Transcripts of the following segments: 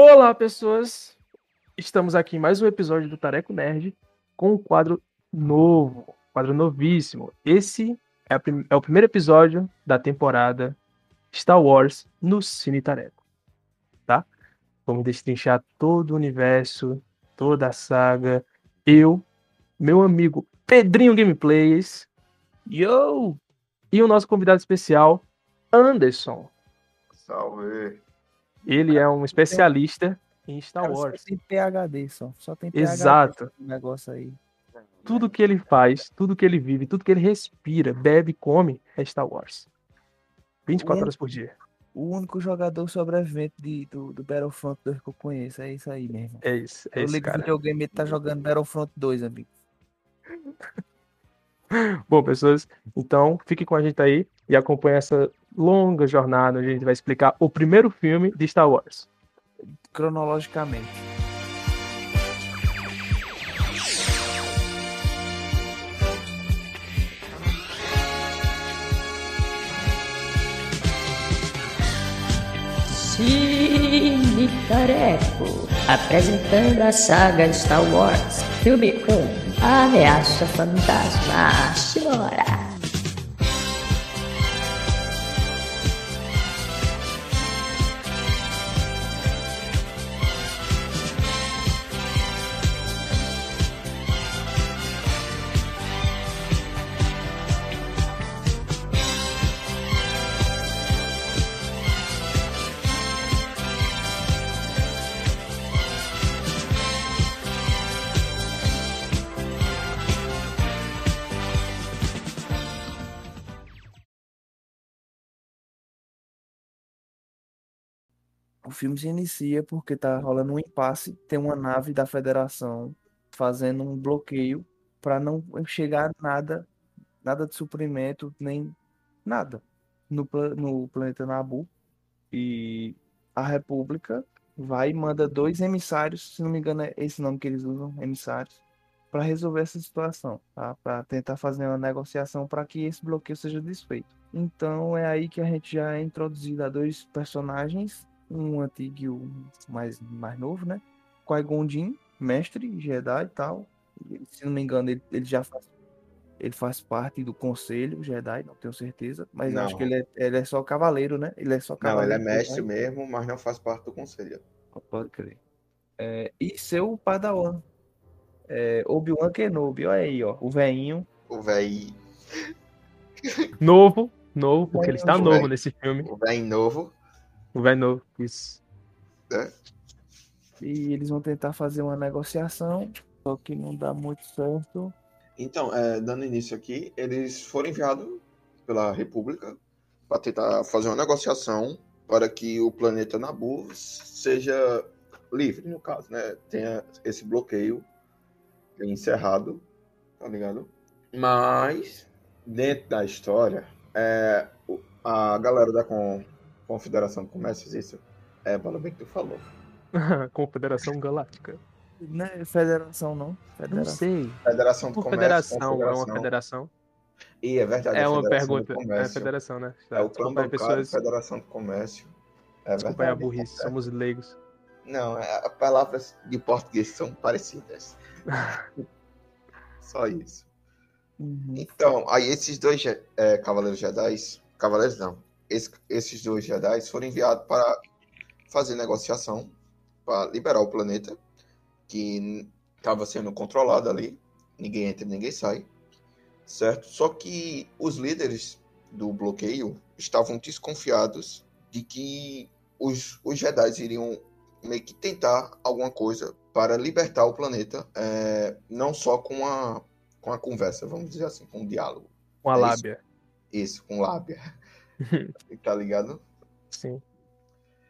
Olá, pessoas! Estamos aqui em mais um episódio do Tareco Nerd com um quadro novo, quadro novíssimo. Esse é, é, o primeiro episódio da temporada Star Wars no Cine Tareco, tá? Vamos destrinchar todo o universo, toda a saga. Eu, meu amigo Pedrinho Gameplays, yo! E o nosso convidado especial, Anderson. Salve! Ele é um especialista em Star Cara, Wars. Só tem PHD só. Só tem PHD Exato. negócio aí. Tudo que ele faz, tudo que ele vive, tudo que ele respira, bebe, come é Star Wars. 24 horas por dia. O único jogador sobrevivente de, do, do Battlefront 2 que eu conheço. É isso aí mesmo. É isso. É eu ligo o videogame ele tá jogando Battlefront 2, amigo. Bom, pessoas, então fique com a gente aí e acompanhe essa longa jornada onde a gente vai explicar o primeiro filme de Star Wars. Cronologicamente. Cine Tareco, apresentando a saga Star Wars, filme 1, A Ameaça Fantasma. Chora! Filme se inicia porque tá rolando um impasse, tem uma nave da Federação fazendo um bloqueio para não chegar nada, nada de suprimento, nem nada no, no planeta Nabu. E a República vai e manda dois emissários, se não me engano é esse nome que eles usam, emissários, para resolver essa situação, tá? para tentar fazer uma negociação para que esse bloqueio seja desfeito. Então é aí que a gente já é introduzido a dois personagens um antigo e um mais, mais novo, né? Qui-Gon mestre Jedi e tal. Se não me engano, ele, ele já faz, ele faz parte do conselho Jedi, não tenho certeza, mas acho que ele é, ele é só cavaleiro, né? Ele é só cavaleiro. Não, ele é mestre mesmo, mas não faz parte do conselho. Pode crer. É, e seu padawan, é, Obi-Wan Kenobi, olha aí, ó, o veinho. O velho. Novo, novo, porque ele está novo nesse filme. O velho novo. O velho novo, isso. É. E eles vão tentar fazer uma negociação, só que não dá muito certo. Então, é, dando início aqui, eles foram enviados pela República para tentar fazer uma negociação para que o planeta Nabu seja livre, no caso, né? Tenha esse bloqueio encerrado, tá ligado? Mas, dentro da história, é, a galera da Com Confederação de Comércios, isso? É, fala bem que tu falou. Confederação Galáctica. Não é federação, não. Federação. Não sei. Federação de Comércio. Federação, é uma federação. E é verdade. É uma pergunta. É a federação, né? É o clã bancário, pessoas... Federação de Comércio. É Desculpa verdade. a burrice, é. somos leigos. Não, é, as palavras de português são parecidas. Só isso. Uhum. Então, aí esses dois é, Cavaleiros Jedi, Cavaleiros não, esse, esses dois Jedi foram enviados para fazer negociação para liberar o planeta que estava sendo controlado ali. Ninguém entra, ninguém sai, certo? Só que os líderes do bloqueio estavam desconfiados de que os, os Jedi iriam meio que tentar alguma coisa para libertar o planeta, é, não só com a, com a conversa, vamos dizer assim, com o diálogo. Com a é lábia. Isso, isso, com lábia. tá ligado? Sim.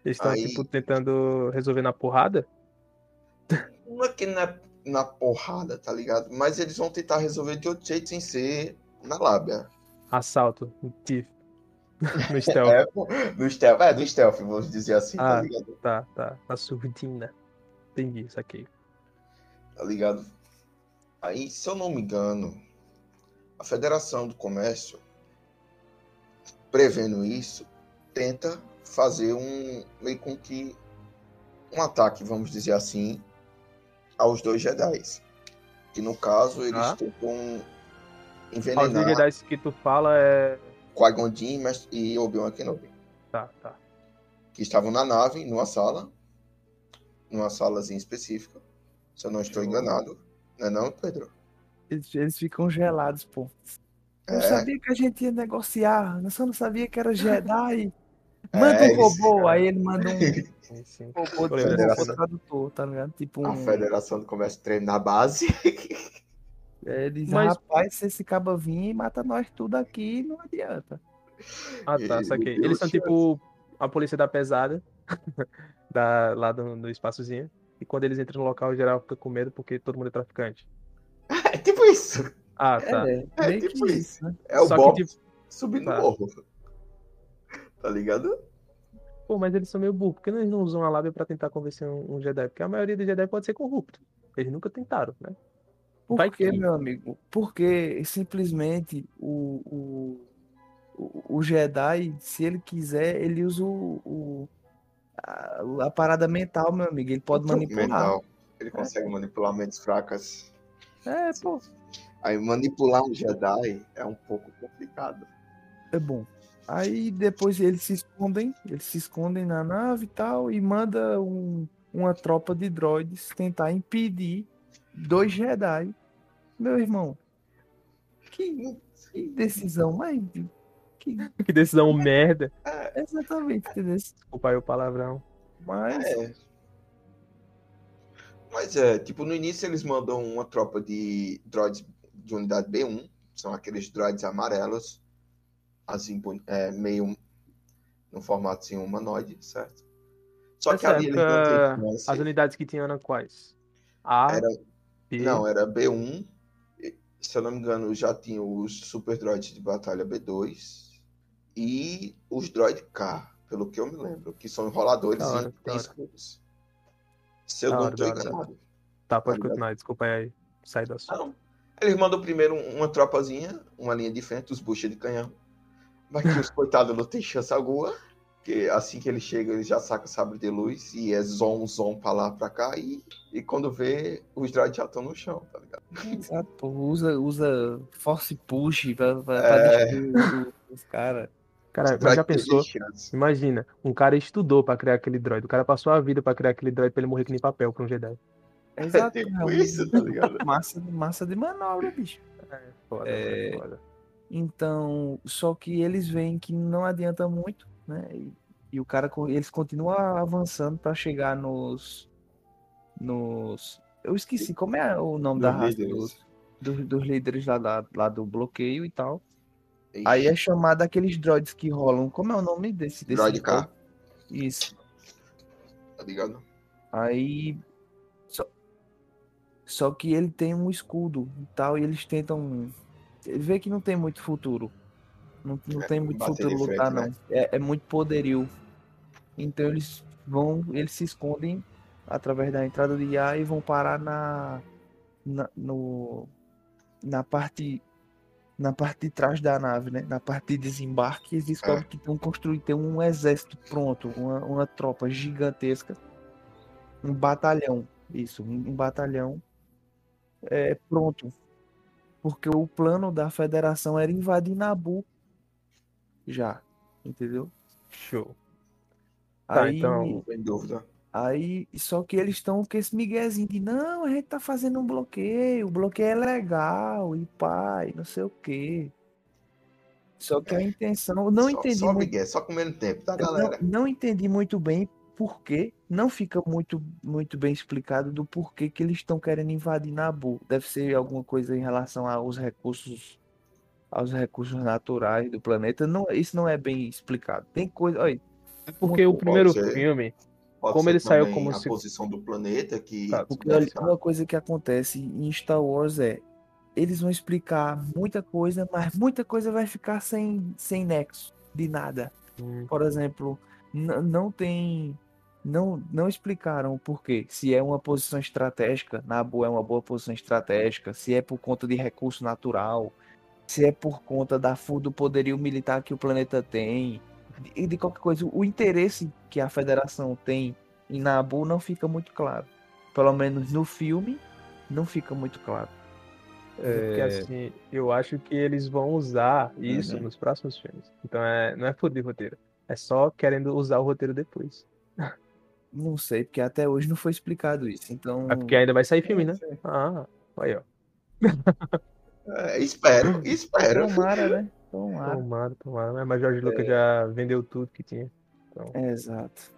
Eles estão, Aí... tipo, tentando resolver na porrada? Não é que na, na porrada, tá ligado? Mas eles vão tentar resolver de outro jeito sem ser na lábia. Assalto, no stealth. é, no stealth, é, no stealth, vamos dizer assim, tá ah, tá ligado? Tá, tá. Na surdina. Entendi, isso aqui. Tá ligado? Aí, se eu não me engano, a Federação do Comércio prevendo isso, tenta fazer um meio com que um ataque, vamos dizer assim, aos dois Jedi. Que no caso eles Ah. tentam Os envenenar Jedi que tu fala é. Qui-Gon Jinn mas- e Obi-Wan Kenobi. Tá, tá. Que estavam na nave, numa sala. Numa salazinha específica. Se eu não estou enganado. Não é não, Pedro? Eles, eles ficam gelados, pô. Eu É. sabia que a gente ia negociar, eu só não sabia que era Jedi. Manda É, um robô, aí ele manda um Sim, sim. robô, um robô dessa. tradutor, tá ligado? Tipo A um. Federação do Comércio treina na base. É, ele diz, Mas- rapaz, se esse caba vir e mata nós tudo aqui, não adianta. Ah, tá, saquei. Deus, Eles são tipo a polícia da pesada, da, lá do, do espaçozinho. E quando eles entram no local, o geral fica com medo porque todo mundo é traficante. É tipo isso. Ah, tá. É, É tipo que isso. isso, né? É o Só Bob que, tipo, subindo Tá. no morro. Tá ligado? pô, mas eles são meio burros. Por que eles não usam a lábia pra tentar convencer um, um Jedi? Porque a maioria dos Jedi pode ser corrupto. Eles nunca tentaram, né? Por Vai quê, que- meu amigo? Porque simplesmente o, o, o, Jedi, se ele quiser, ele usa o, o- a, a parada mental, meu amigo. Ele pode manipular. Mental. Ele consegue manipular mentes fracas. É, pô, Aí manipular um Jedi é um pouco complicado. é bom. Aí depois eles se escondem, eles se escondem na nave e tal, e manda um- uma tropa de droids tentar impedir dois Jedi. Meu irmão, que, que decisão mais. Que, Que decisão merda. exatamente, entendeu? Desculpa aí o palavrão. Mas É. Mas é, tipo, no início eles mandam uma tropa de droids de unidade B1, são aqueles droids amarelos, assim, é, meio no formato assim, humanoide, certo? Só que ali eles não têm. As unidades que tinham eram quais? A, Era, B, não, era B1, e, se eu não me engano, já tinha os super droids de batalha B2 e os droid K, pelo que eu me lembro, que são enroladores Da hora, e da escudos. Se eu Da não estou da da enganado. Tá, pode Tá ligado? continuar, desculpa aí. Sai do assunto. Não. Eles mandam primeiro uma tropazinha, uma linha de frente, os buchas de canhão. Mas que os coitados não tem chance alguma. Porque assim que ele chega, ele já saca sabre de luz e é zom, zom pra lá, pra cá. E, e quando vê, os droids já estão no chão, tá ligado? Exato, pô, usa, usa force push pra, pra, É. pra os caras. Cara, mas já pensou? Imagina, um cara estudou pra criar aquele droid. O cara passou a vida pra criar aquele droid pra ele morrer que nem papel pra um Jedi. É Exato, tipo é um- isso, tá ligado? massa, massa de manobra, bicho. Foda, É. foda. Então, só que eles veem que não adianta muito, né? E, e o cara, eles continuam avançando pra chegar nos, nos, eu esqueci como é o nome da Dos raça líderes. dos, dos, dos líderes lá, da- lá do bloqueio e tal. Ixi, Aí é chamado aqueles droids que rolam. Como é o nome desse? desse droid K, Isso. tá ligado? Aí. Só, que ele tem um escudo e tal, e eles tentam. Vê que não tem muito futuro. Não, não É, tem muito futuro frente, lutar, né? não. É, é muito poderio. Então eles vão. Eles se escondem através da entrada de ar e vão parar na. na no, na parte. Na parte de trás da nave, né? Na parte de desembarque, eles descobrem que estão construindo tem um exército pronto, uma, uma tropa gigantesca um batalhão, isso, um um batalhão é pronto. Porque o plano da federação era invadir Nabu já, entendeu? Show. Tá, aí, então- Sem dúvida. aí, só que eles estão com esse miguezinho de não, a gente tá fazendo um bloqueio, o bloqueio é legal, e pai, não sei o quê. Só que a intenção, não só, entendi Só muito Miguel, só comendo tempo, tá, Eu não, galera? não entendi muito bem por quê. Não fica muito, muito bem explicado do porquê que eles estão querendo invadir Nabu. Deve ser alguma coisa em relação aos recursos, aos recursos naturais do planeta. Não, isso não é bem explicado. Tem coisa. Olha, Porque o primeiro ser. filme, como ele saiu como a se- posição do planeta que Tá, porque olha, uma coisa que acontece em Star Wars é eles vão explicar muita coisa, mas muita coisa vai ficar sem, sem nexo de nada. hum, por exemplo, não tem. Não, não explicaram o porquê. Se é uma posição estratégica, Nabu é uma boa posição estratégica, se é por conta de recurso natural, se é por conta da do poderio militar que o planeta tem, e de qualquer coisa. O interesse que a federação tem Em Nabu não fica muito claro. Pelo menos no filme, não fica muito claro. Porque É, assim, eu acho que eles vão usar isso Uhum. nos próximos filmes. Então é, não é foder roteiro. É só querendo usar o roteiro depois. não sei, porque até hoje não foi explicado isso. Então. É porque ainda vai sair filme, né? Ah, aí, ó. É, espero, espero. Tomara, né? Tomara. Tomara, tomara. né? Mas Jorge Lucas já vendeu tudo que tinha. Então, É, exato.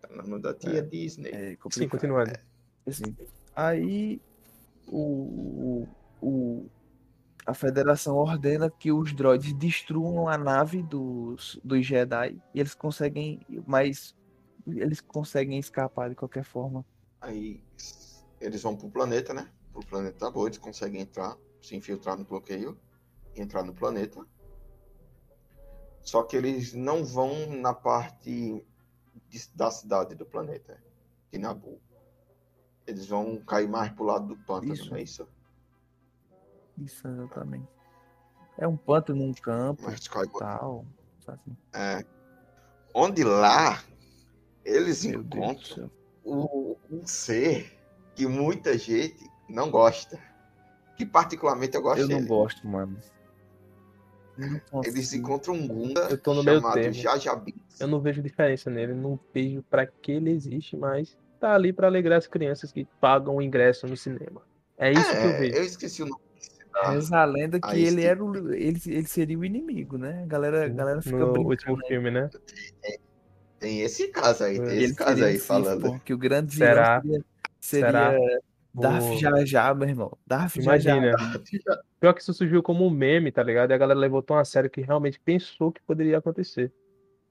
Tá na mão da tia Disney. É sim, continuando. Assim, aí o, o, o- a federação ordena que os droids destruam a nave dos, dos Jedi e eles conseguem, mas eles conseguem escapar de qualquer forma. Aí eles vão pro planeta, né? Pro planeta da boa, eles conseguem entrar, se infiltrar no bloqueio, entrar no planeta. Só que eles não vão na parte de- da cidade do planeta, de Nabu. Eles vão cair mais pro lado do pântano, Isso. não é isso? Isso, exatamente. É um pântano num campo Mas e tal. Assim. É. Onde lá eles Meu encontram o, um ser que muita gente não gosta. Que particularmente eu gosto Eu não dele. gosto, mano. Não Eles encontram um Gunda Eu tô no chamado termo. Jajabi. Eu não vejo diferença nele, não vejo pra que ele existe, mas tá ali pra alegrar as crianças que pagam o ingresso no cinema. É isso que eu É, vejo. eu esqueci o nome. Reza a lenda que ele sim. era o, ele, ele seria o inimigo, né? A galera, a galera fica no brincando. último filme, né? Tem esse caso aí, tem esse caso seria aí Sith, falando. pô, que o grande Será? vilão seria, Será? seria Darth Jar Jar, meu irmão. Darth Jar Jar. Imagina. Pior que isso surgiu como um meme, tá ligado? E a galera levou tão a sério que realmente pensou que poderia acontecer.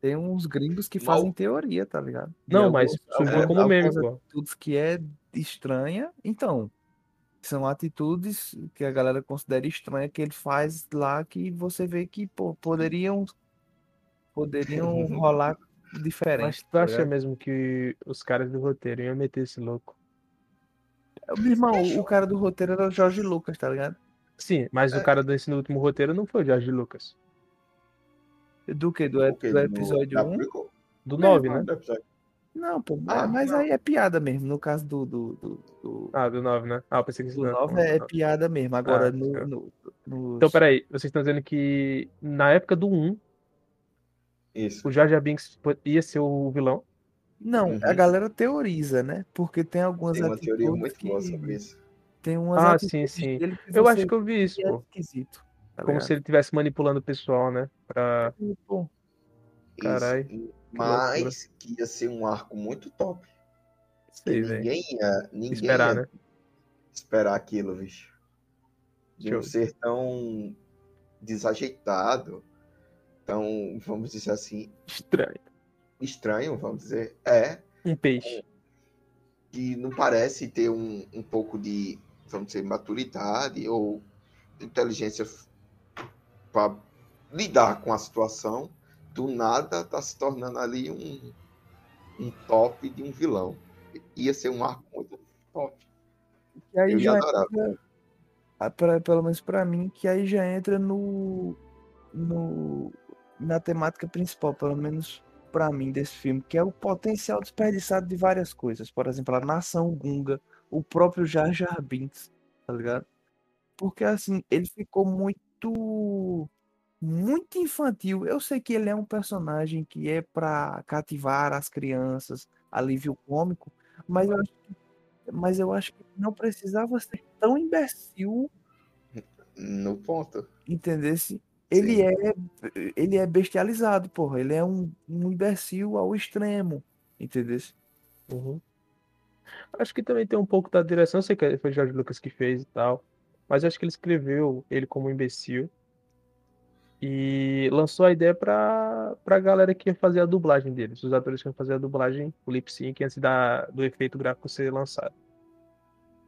Tem uns gringos que fazem teoria, tá ligado? De Não, mas surgiu algumas- como meme, pô. atitudes que é estranha. Então, são atitudes que a galera considera estranha que ele faz lá que você vê que pô, poderiam poderiam rolar diferente. Mas tu tá acha ligado? mesmo que os caras do roteiro iam meter esse louco? Meu irmão, o cara do roteiro era o Jorge Lucas, tá ligado? Sim, mas o É. cara desse no último roteiro não foi o George Lucas. Do que? Do, O do No- episódio da 1? prequel? Do Meu 9, irmão, né? Do Não, pô, Ah, mas não. aí é piada mesmo. No caso do, do, do, do, Ah, do 9, né? Ah, eu pensei que do não. 9 é piada mesmo. Agora, Ah, no, certo. no, no- Então, peraí, vocês estão dizendo que na época do 1, Isso. o Jar Jar Binks ia ser o vilão? Não, a Uhum. galera teoriza, né? Porque tem algumas Tem uma teoria muito que... boa sobre isso. Tem umas Ah, sim, sim. que Eu acho que eu vi isso, que é pô. esquisito. tá Como ligado? se ele estivesse manipulando o pessoal, né? Pra... Carai, Isso. Mas que ia ser um arco muito top. Sei, velho. ninguém ia, ninguém Esperar, ia né? esperar aquilo, bicho. De um ser tão desajeitado, tão, vamos dizer assim, Estranho. estranho, vamos dizer. É, Um peixe. que não parece ter um, um pouco de, vamos dizer, maturidade ou inteligência para lidar com a situação. Do nada tá se tornando ali um, um top de um vilão. Ia ser um arco muito top. E aí Eu já adorar. entra, ah, pra- pelo menos pra mim, que aí já entra no, no na temática principal, pelo menos pra mim desse filme, que é o potencial desperdiçado de várias coisas. Por exemplo, a nação Gunga, o próprio Jar Jar Binks, tá ligado? Porque assim, ele ficou muito muito infantil. Eu sei que ele é um personagem que é pra cativar as crianças, alívio cômico, mas eu acho que mas eu acho que não precisava ser tão imbecil, No ponto. entendesse? Ele é ele é bestializado, porra. Ele é um, um imbecil ao extremo, entendesse? Uhum. Acho que também tem um pouco da direção, sei que foi o George Lucas que fez e tal, mas acho que ele escreveu ele como imbecil e lançou a ideia pra, pra galera que ia fazer a dublagem deles, os atores que iam fazer a dublagem, o lip sync, antes da, do efeito gráfico ser lançado.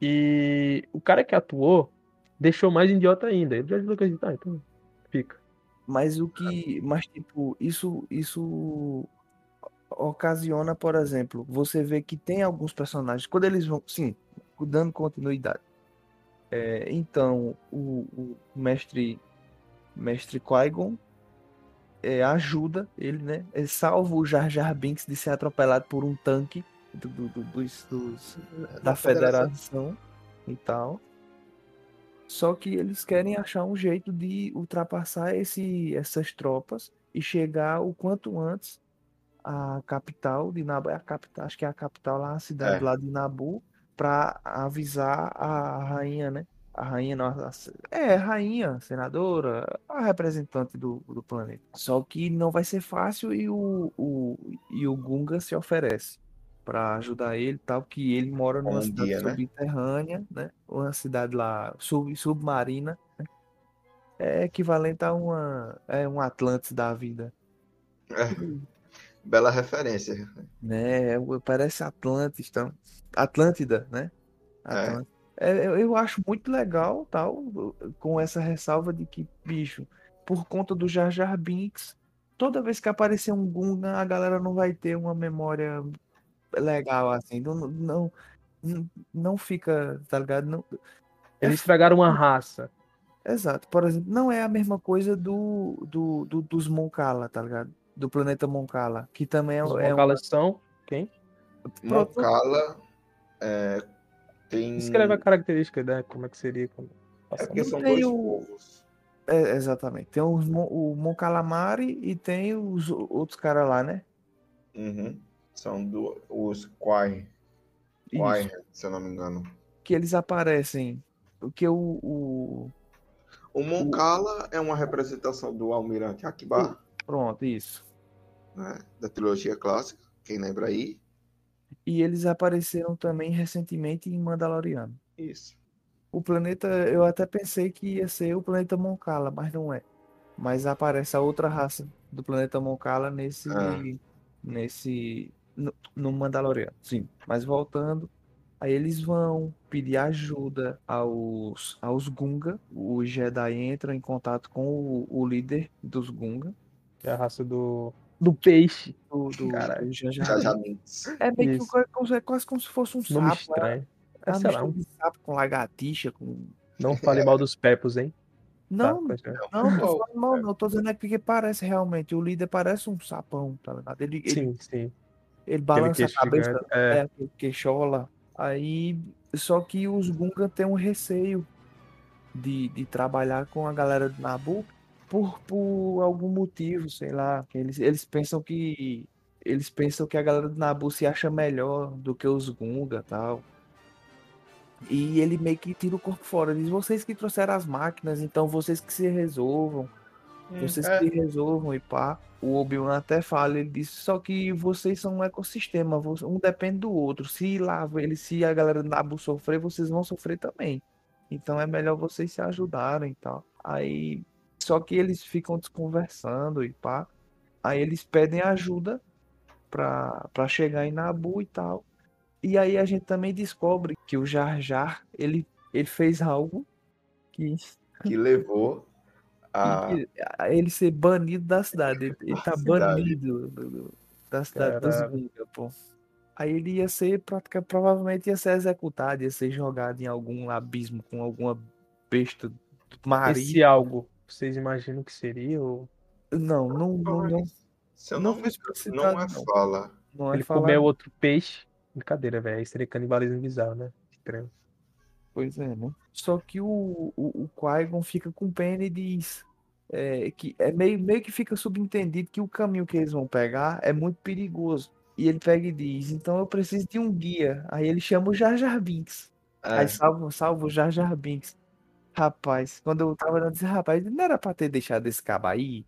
E o cara que atuou deixou mais idiota ainda. E o George Lucas disse, tá, então fica. Mas o que, mas tipo, isso isso ocasiona, por exemplo, você vê que tem alguns personagens quando eles vão, sim, dando continuidade. É, então, o, o mestre mestre Qui-Gon é, ajuda ele, né? Ele salva o Jar Jar Binks de ser atropelado por um tanque do- do- do- dos, dos- Da da federação. federação e tal. Só que eles querem achar um jeito de ultrapassar esse, essas tropas e chegar o quanto antes à capital de Nabu, é a capital, acho que é a capital lá, a cidade É. lá de Nabu, para avisar a rainha, né? A rainha, não, a- é, rainha, senadora, a representante do, do planeta. Só que não vai ser fácil e o, o, e o Gunga se oferece para ajudar ele, tal, que ele mora numa Um cidade dia, né? subterrânea, né? Uma cidade lá sub, submarina, né? É equivalente a uma é um Atlantis da vida, Bela referência. né? Parece Atlantis, então, Atlântida, né? Atlântida. É, eu, eu acho muito legal, tal, com essa ressalva de que, bicho, por conta do Jar Jar Binks, toda vez que aparecer um Gungan, a galera não vai ter uma memória legal assim, não, não, não, fica, tá ligado? Não, Eles estragaram uma raça. Exato. Por exemplo, não é a mesma coisa do, do, do- dos Moncala, tá ligado? Do planeta Moncala, que também é, Os é um- Moncalas são quem? Moncala é, tem. Descreve a característica, né? Como é que seria? Como... É porque são dois o- povos. é, exatamente. Tem os, Mon- o Moncalamari e tem os outros caras lá, né? Uhum. São do, os Quai. Quai, se eu não me engano. Que eles aparecem. Porque o, o- O Moncala é uma representação do Almirante Akbar, Pronto, isso. né, da trilogia clássica, quem lembra aí. E eles apareceram também recentemente em Mandaloriano. Isso. O planeta, eu até pensei que ia ser o planeta Moncala, mas não é. Mas aparece a outra raça do planeta Moncala nesse, Ah. nesse, no, no Mandaloriano. Sim. Mas voltando, aí eles vão pedir ajuda aos, aos Gunga. Os Jedi entram em contato com o, o líder dos Gunga, É a raça do, do peixe. do, do, Caralho. do Já já. É meio que Isso. quase, como se fosse um Nome sapo. né? estranho. É É, sei lá, de sapo com lagartixa, com não fale mal dos Pepos, hein? Não, Tá, não, não tô falando mal, não. Tô dizendo é porque parece realmente. O líder parece um sapão, tá ligado? Ele, ele, Sim, sim. Ele balança a cabeça, gigante. é, É, queixola. Aí, só que os Gungan têm um receio de, de trabalhar com a galera do Nabu por, por algum motivo, sei lá. Eles, eles pensam que eles pensam que a galera do Nabu se acha melhor do que os Gunga tal. E ele meio que tira o corpo fora. Diz, vocês que trouxeram as máquinas, então vocês que se resolvam. Vocês é. resolvam e pá. O Obi-Wan até fala, ele disse, só que vocês são um ecossistema, um depende do outro. Se lá, ele, se a galera do Nabu sofrer, vocês vão sofrer também. Então é melhor vocês se ajudarem e tal. Aí, só que eles ficam desconversando e pá. Aí eles pedem ajuda pra, pra chegar em Nabu e tal. E aí a gente também descobre que o Jar Jar, ele, ele fez algo que Que levou a. e- a ele ser banido da cidade. Ele, ele tá cidade. banido do- do- da cidade dos. Gunga, pô. Aí ele ia ser, pratica- provavelmente ia ser executado, ia ser jogado em algum abismo com alguma besta marinha. esse algo, vocês imaginam que seria? Ou Não, não, não, não, Se eu não não, não é não. fala. não é ele falado. comeu outro peixe? Brincadeira, velho. Aí seria canibalismo bizarro, né? Estranho. Pois é, né? Só que o, o, o Qui-Gon fica com pena e diz é, que é meio, meio que fica subentendido que o caminho que eles vão pegar é muito perigoso. E ele pega e diz, então eu preciso de um guia. Aí ele chama o Jar Jar Binks. É, Aí salva, salva o Jar Jar Binks. Rapaz, quando eu tava olhando, eu disse, rapaz, não era pra ter deixado esse cabo aí?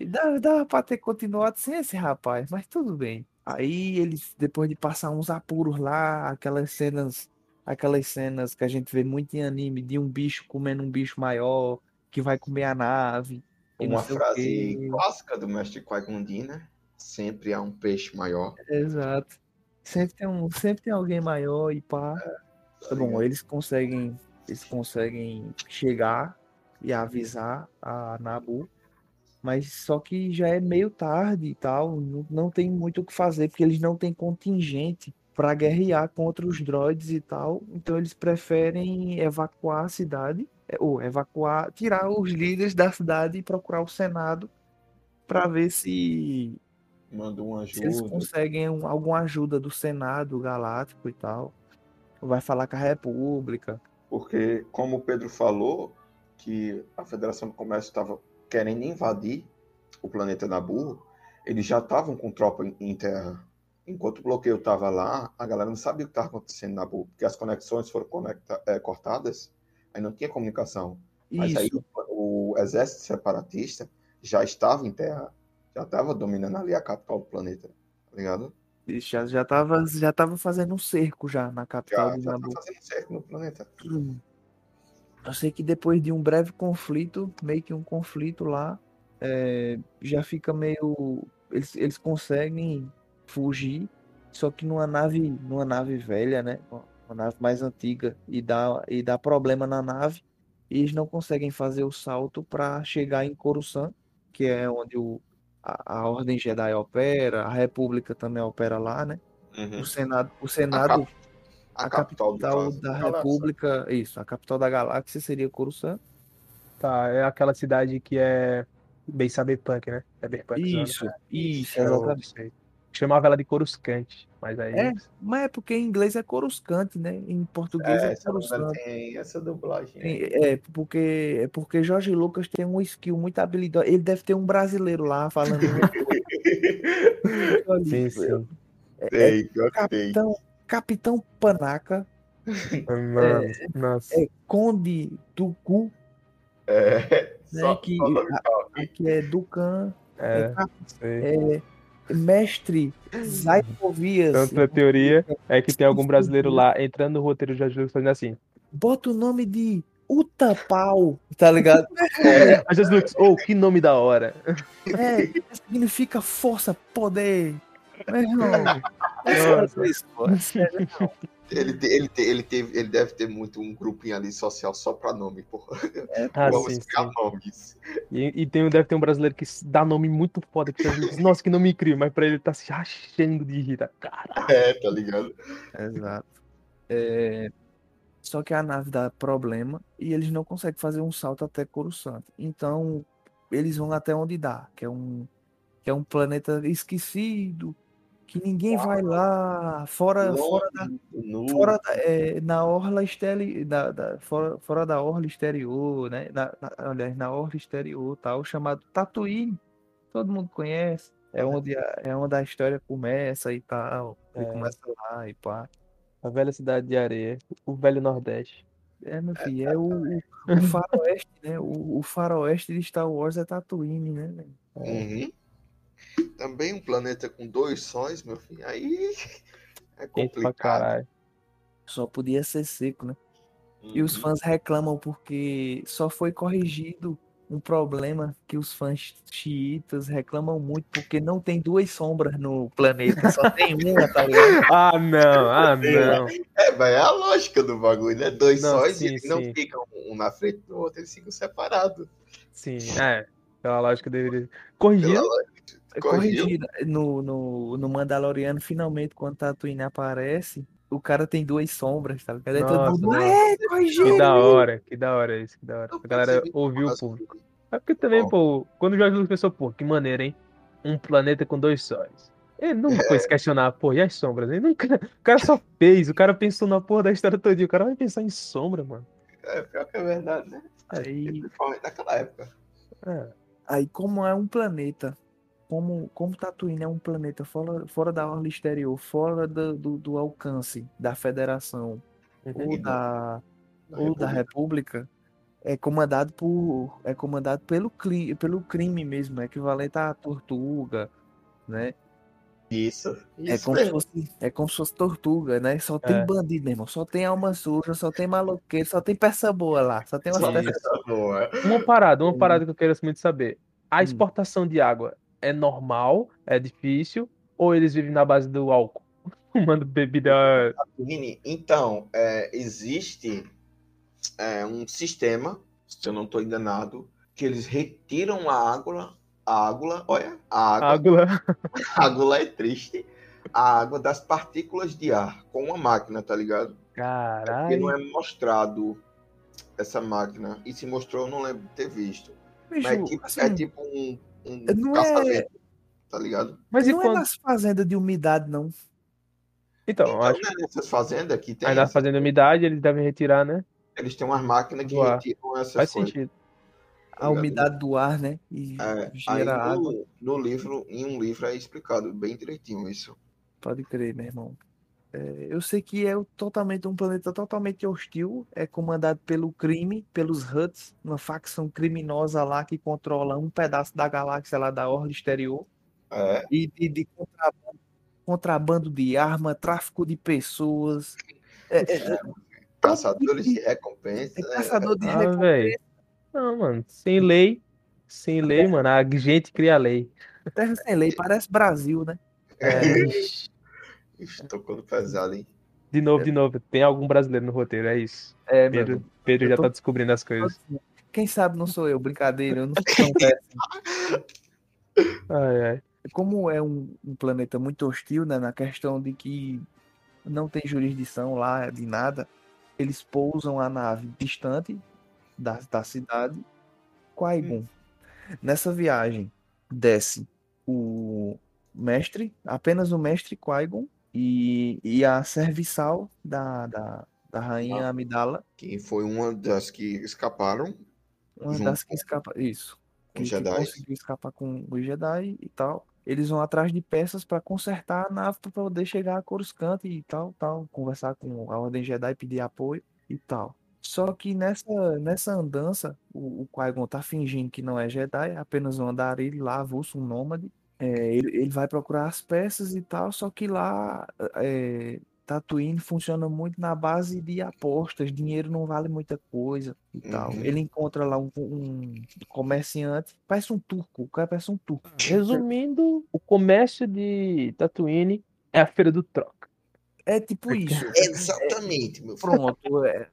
Dava, dava pra ter continuado sem esse rapaz, mas tudo bem. Aí eles, depois de passar uns apuros lá, aquelas cenas, aquelas cenas que a gente vê muito em anime, de um bicho comendo um bicho maior, que vai comer a nave. uma frase clássica do mestre Qui-Gon né? Sempre há um peixe maior. Exato. Sempre tem um, sempre tem alguém maior e pá. tá Bom, eles conseguem, eles conseguem chegar e avisar a Nabu, mas só que já é meio tarde e tal, não, não tem muito o que fazer, porque eles não têm contingente para guerrear contra os droids e tal, então eles preferem evacuar a cidade, é, ou evacuar, tirar os líderes da cidade e procurar o Senado para ver se manda uma Se eles ajuda. conseguem um- alguma ajuda do Senado Galáctico e tal, vai falar com a República. Porque, como o Pedro falou, que a Federação do Comércio estava querendo invadir o planeta Nabu, eles já estavam com tropa em terra. Enquanto o bloqueio estava lá, a galera não sabia o que estava acontecendo na Nabu, porque as conexões foram conecta- eh, cortadas, aí não tinha comunicação. Mas Isso. aí o, o exército separatista já estava em terra, já estava dominando ali a capital do planeta, tá ligado? E Já, já, tava, já tava fazendo um cerco já na capital Já, do já Nabu. tá fazendo certo no planeta. Eu sei que depois de um breve conflito, meio que um conflito lá, é, já fica meio. Eles, eles conseguem fugir, só que numa nave, numa nave velha, né? Uma nave mais antiga, e dá, e dá problema na nave, e eles não conseguem fazer o salto para chegar em Coruscant, que é onde o, a, a Ordem Jedi opera, a República também opera lá, né? Uhum. O Senado, o Senado A, a capital, do capital caso, da galáxia. República, isso, a capital da galáxia seria Coruscant. Tá, é aquela cidade que é bem cyberpunk, né? Cyberpunk. Isso, isso, Eu exatamente. Chamava ela de Coruscante, mas aí. É, mas é porque em inglês é Coruscante, né? Em português é, É, Coruscante. tem essa dublagem. Tem- É, porque, é porque Jorge Lucas tem um skill muito habilidoso. Ele deve ter um brasileiro lá falando. Sim, sim. É, tem. Capitão, Capitão Panaca, Mano, nossa. é Conde Tucu, É, né? só- que, top. que é Ducan, É, é Mestre Zaicovias. Tanto a teoria é que tem algum brasileiro lá entrando no roteiro de Jorge Lucas fazendo assim. Bota o nome de Utapau, tá ligado? A Jorge Lucas, oh, que nome da hora. É, significa força, poder. Meu irmão. É sério, não. Ele, te- ele, te- ele, teve, ele deve ter muito um grupinho ali social só pra nome, porra. Ah, Vamos sim, criar sim. nomes. E, e tem, deve ter um brasileiro que dá nome muito foda. Que Lucas, nossa, que nome incrível. Mas pra ele tá se rachando de rir. tá? Caralho. É, tá ligado? Exato. É, Só que a nave dá problema e eles não conseguem fazer um salto até Coruscant. Então, eles vão até onde dá, que é um, que é um planeta esquecido, que ninguém vai lá, fora, fora da, No- fora da- é, na orla exterior, da, da- fora, fora da orla exterior, né? Na, na, aliás, na orla exterior, tal, chamado Tatooine. Todo mundo conhece. É onde a, é onde a história começa e tal. E É. começa lá e pá. A velha cidade de areia. O velho Nordeste. É, meu filho, é o, o, o faroeste, né? O, o faroeste de Star Wars é Tatooine, né? Uhum. Também um planeta com dois sóis, meu filho. Aí é complicado. Só podia ser seco, né? E os Uhum. fãs reclamam porque só foi corrigido um problema que os fãs xiitas reclamam muito porque não tem duas sombras no planeta, só tem uma, tá ligado? Ah, não. Ah, não. É, mas é a lógica do bagulho, né? Dois Não, sóis sim, e eles não sim. ficam um na frente do outro, eles ficam separados. Sim, é. Pela lógica deveria. Pela É corrigido. No, no, no Mandaloriano, finalmente, quando Tatooine aparece, o cara tem duas sombras, tá ligado? Aí todo mundo, é, Que da hora, que da hora isso, que da hora. A galera ouviu o público. É porque também, pô, quando o Jorge Lucas pensou, pô, que maneiro, hein? Um planeta com dois sóis. Ele nunca foi se questionar, pô, e as sombras? Ele nunca... O cara só fez, o cara pensou na porra da história toda. O cara vai pensar em sombra, mano. É, pior que é verdade, né? Aí, Principalmente naquela época. É. aí, como é um planeta, como, como Tatooine é um planeta fora, fora da orla exterior, fora do, do, do alcance da Federação ou da, da ou da República, é comandado por é comandado pelo, cli, pelo crime mesmo, é equivalente à tortuga, né? Isso. É Isso como, se mesmo. fosse, é como se fosse tortuga, né? Só tem É. bandido, meu irmão. Só tem alma suja, só tem maloqueiro, só tem peça boa lá. Só tem peças. essa boa. Uma parada, uma parada que eu quero muito saber. A Hum. exportação de água é normal, é difícil, ou eles vivem na base do álcool? Tomando bebida. Então, é, existe é, um sistema, se eu não estou enganado, que eles retiram a água, a água, olha, a água, Água. a água é triste, a água das partículas de ar com uma máquina, tá ligado? Porque Caralho. não é mostrado essa máquina. E se mostrou, eu não lembro de ter visto. Mas é Bicho, tipo, assim, é tipo um, um não é- tá ligado? Mas e não é quando. nas fazendas de umidade, não. Então, Então, acho né, nessas fazendas que tem, aí na essas- fazenda umidade eles devem retirar, né? eles têm umas máquinas que Do retiram essas Faz coisas. sentido. A umidade do ar, né? E É, aí gera água. no, no livro, em um livro é explicado bem direitinho isso. Pode crer, meu irmão. É, eu sei que é totalmente um planeta totalmente hostil, é comandado pelo crime, pelos Huts, uma facção criminosa lá que controla um pedaço da galáxia lá da orla exterior É, e de, de contrabando, contrabando de arma, tráfico de pessoas, é, é, caçadores de recompensa. é caçador de Ah, recompensa. velho. Não, mano, sem lei, sem lei, mano, a gente cria lei. Terra sem lei, parece Brasil, né? É, ixi. Tocando pesado, hein? de novo, de novo, tem algum brasileiro no roteiro, é isso. É, Pedro, mano. Pedro já tô- tá descobrindo as coisas. Quem sabe não sou eu, brincadeira, eu não sou tão péssimo. Ai, ai. como é um, um planeta muito hostil, né, na questão de que não tem jurisdição lá de nada, eles pousam a nave distante da, da cidade. Qui-Gon. Nessa viagem, desce o mestre, apenas o mestre Qui-Gon e, e a serviçal da, da, da rainha Ah. Amidala, Que foi uma das que escaparam. uma das que com- escapa. Isso. que, que Jedi. conseguiu escapar com os Jedi e tal. Eles vão atrás de peças para consertar a nave para poder chegar a Coruscant e tal, tal, conversar com a Ordem Jedi, pedir apoio e tal. Só que nessa, nessa andança, o, o Qui-Gon tá fingindo que não é Jedi, apenas um andarilho lá, avulso, um nômade. É, ele, ele vai procurar as peças e tal, só que lá é, Tatooine funciona muito na base de apostas, dinheiro não vale muita coisa e tal. Uhum. Ele encontra lá um, um comerciante, parece um turco, o cara parece um turco. Resumindo, o comércio de Tatooine é a feira do troca. É tipo isso. Exatamente, meu filho. Pronto, é,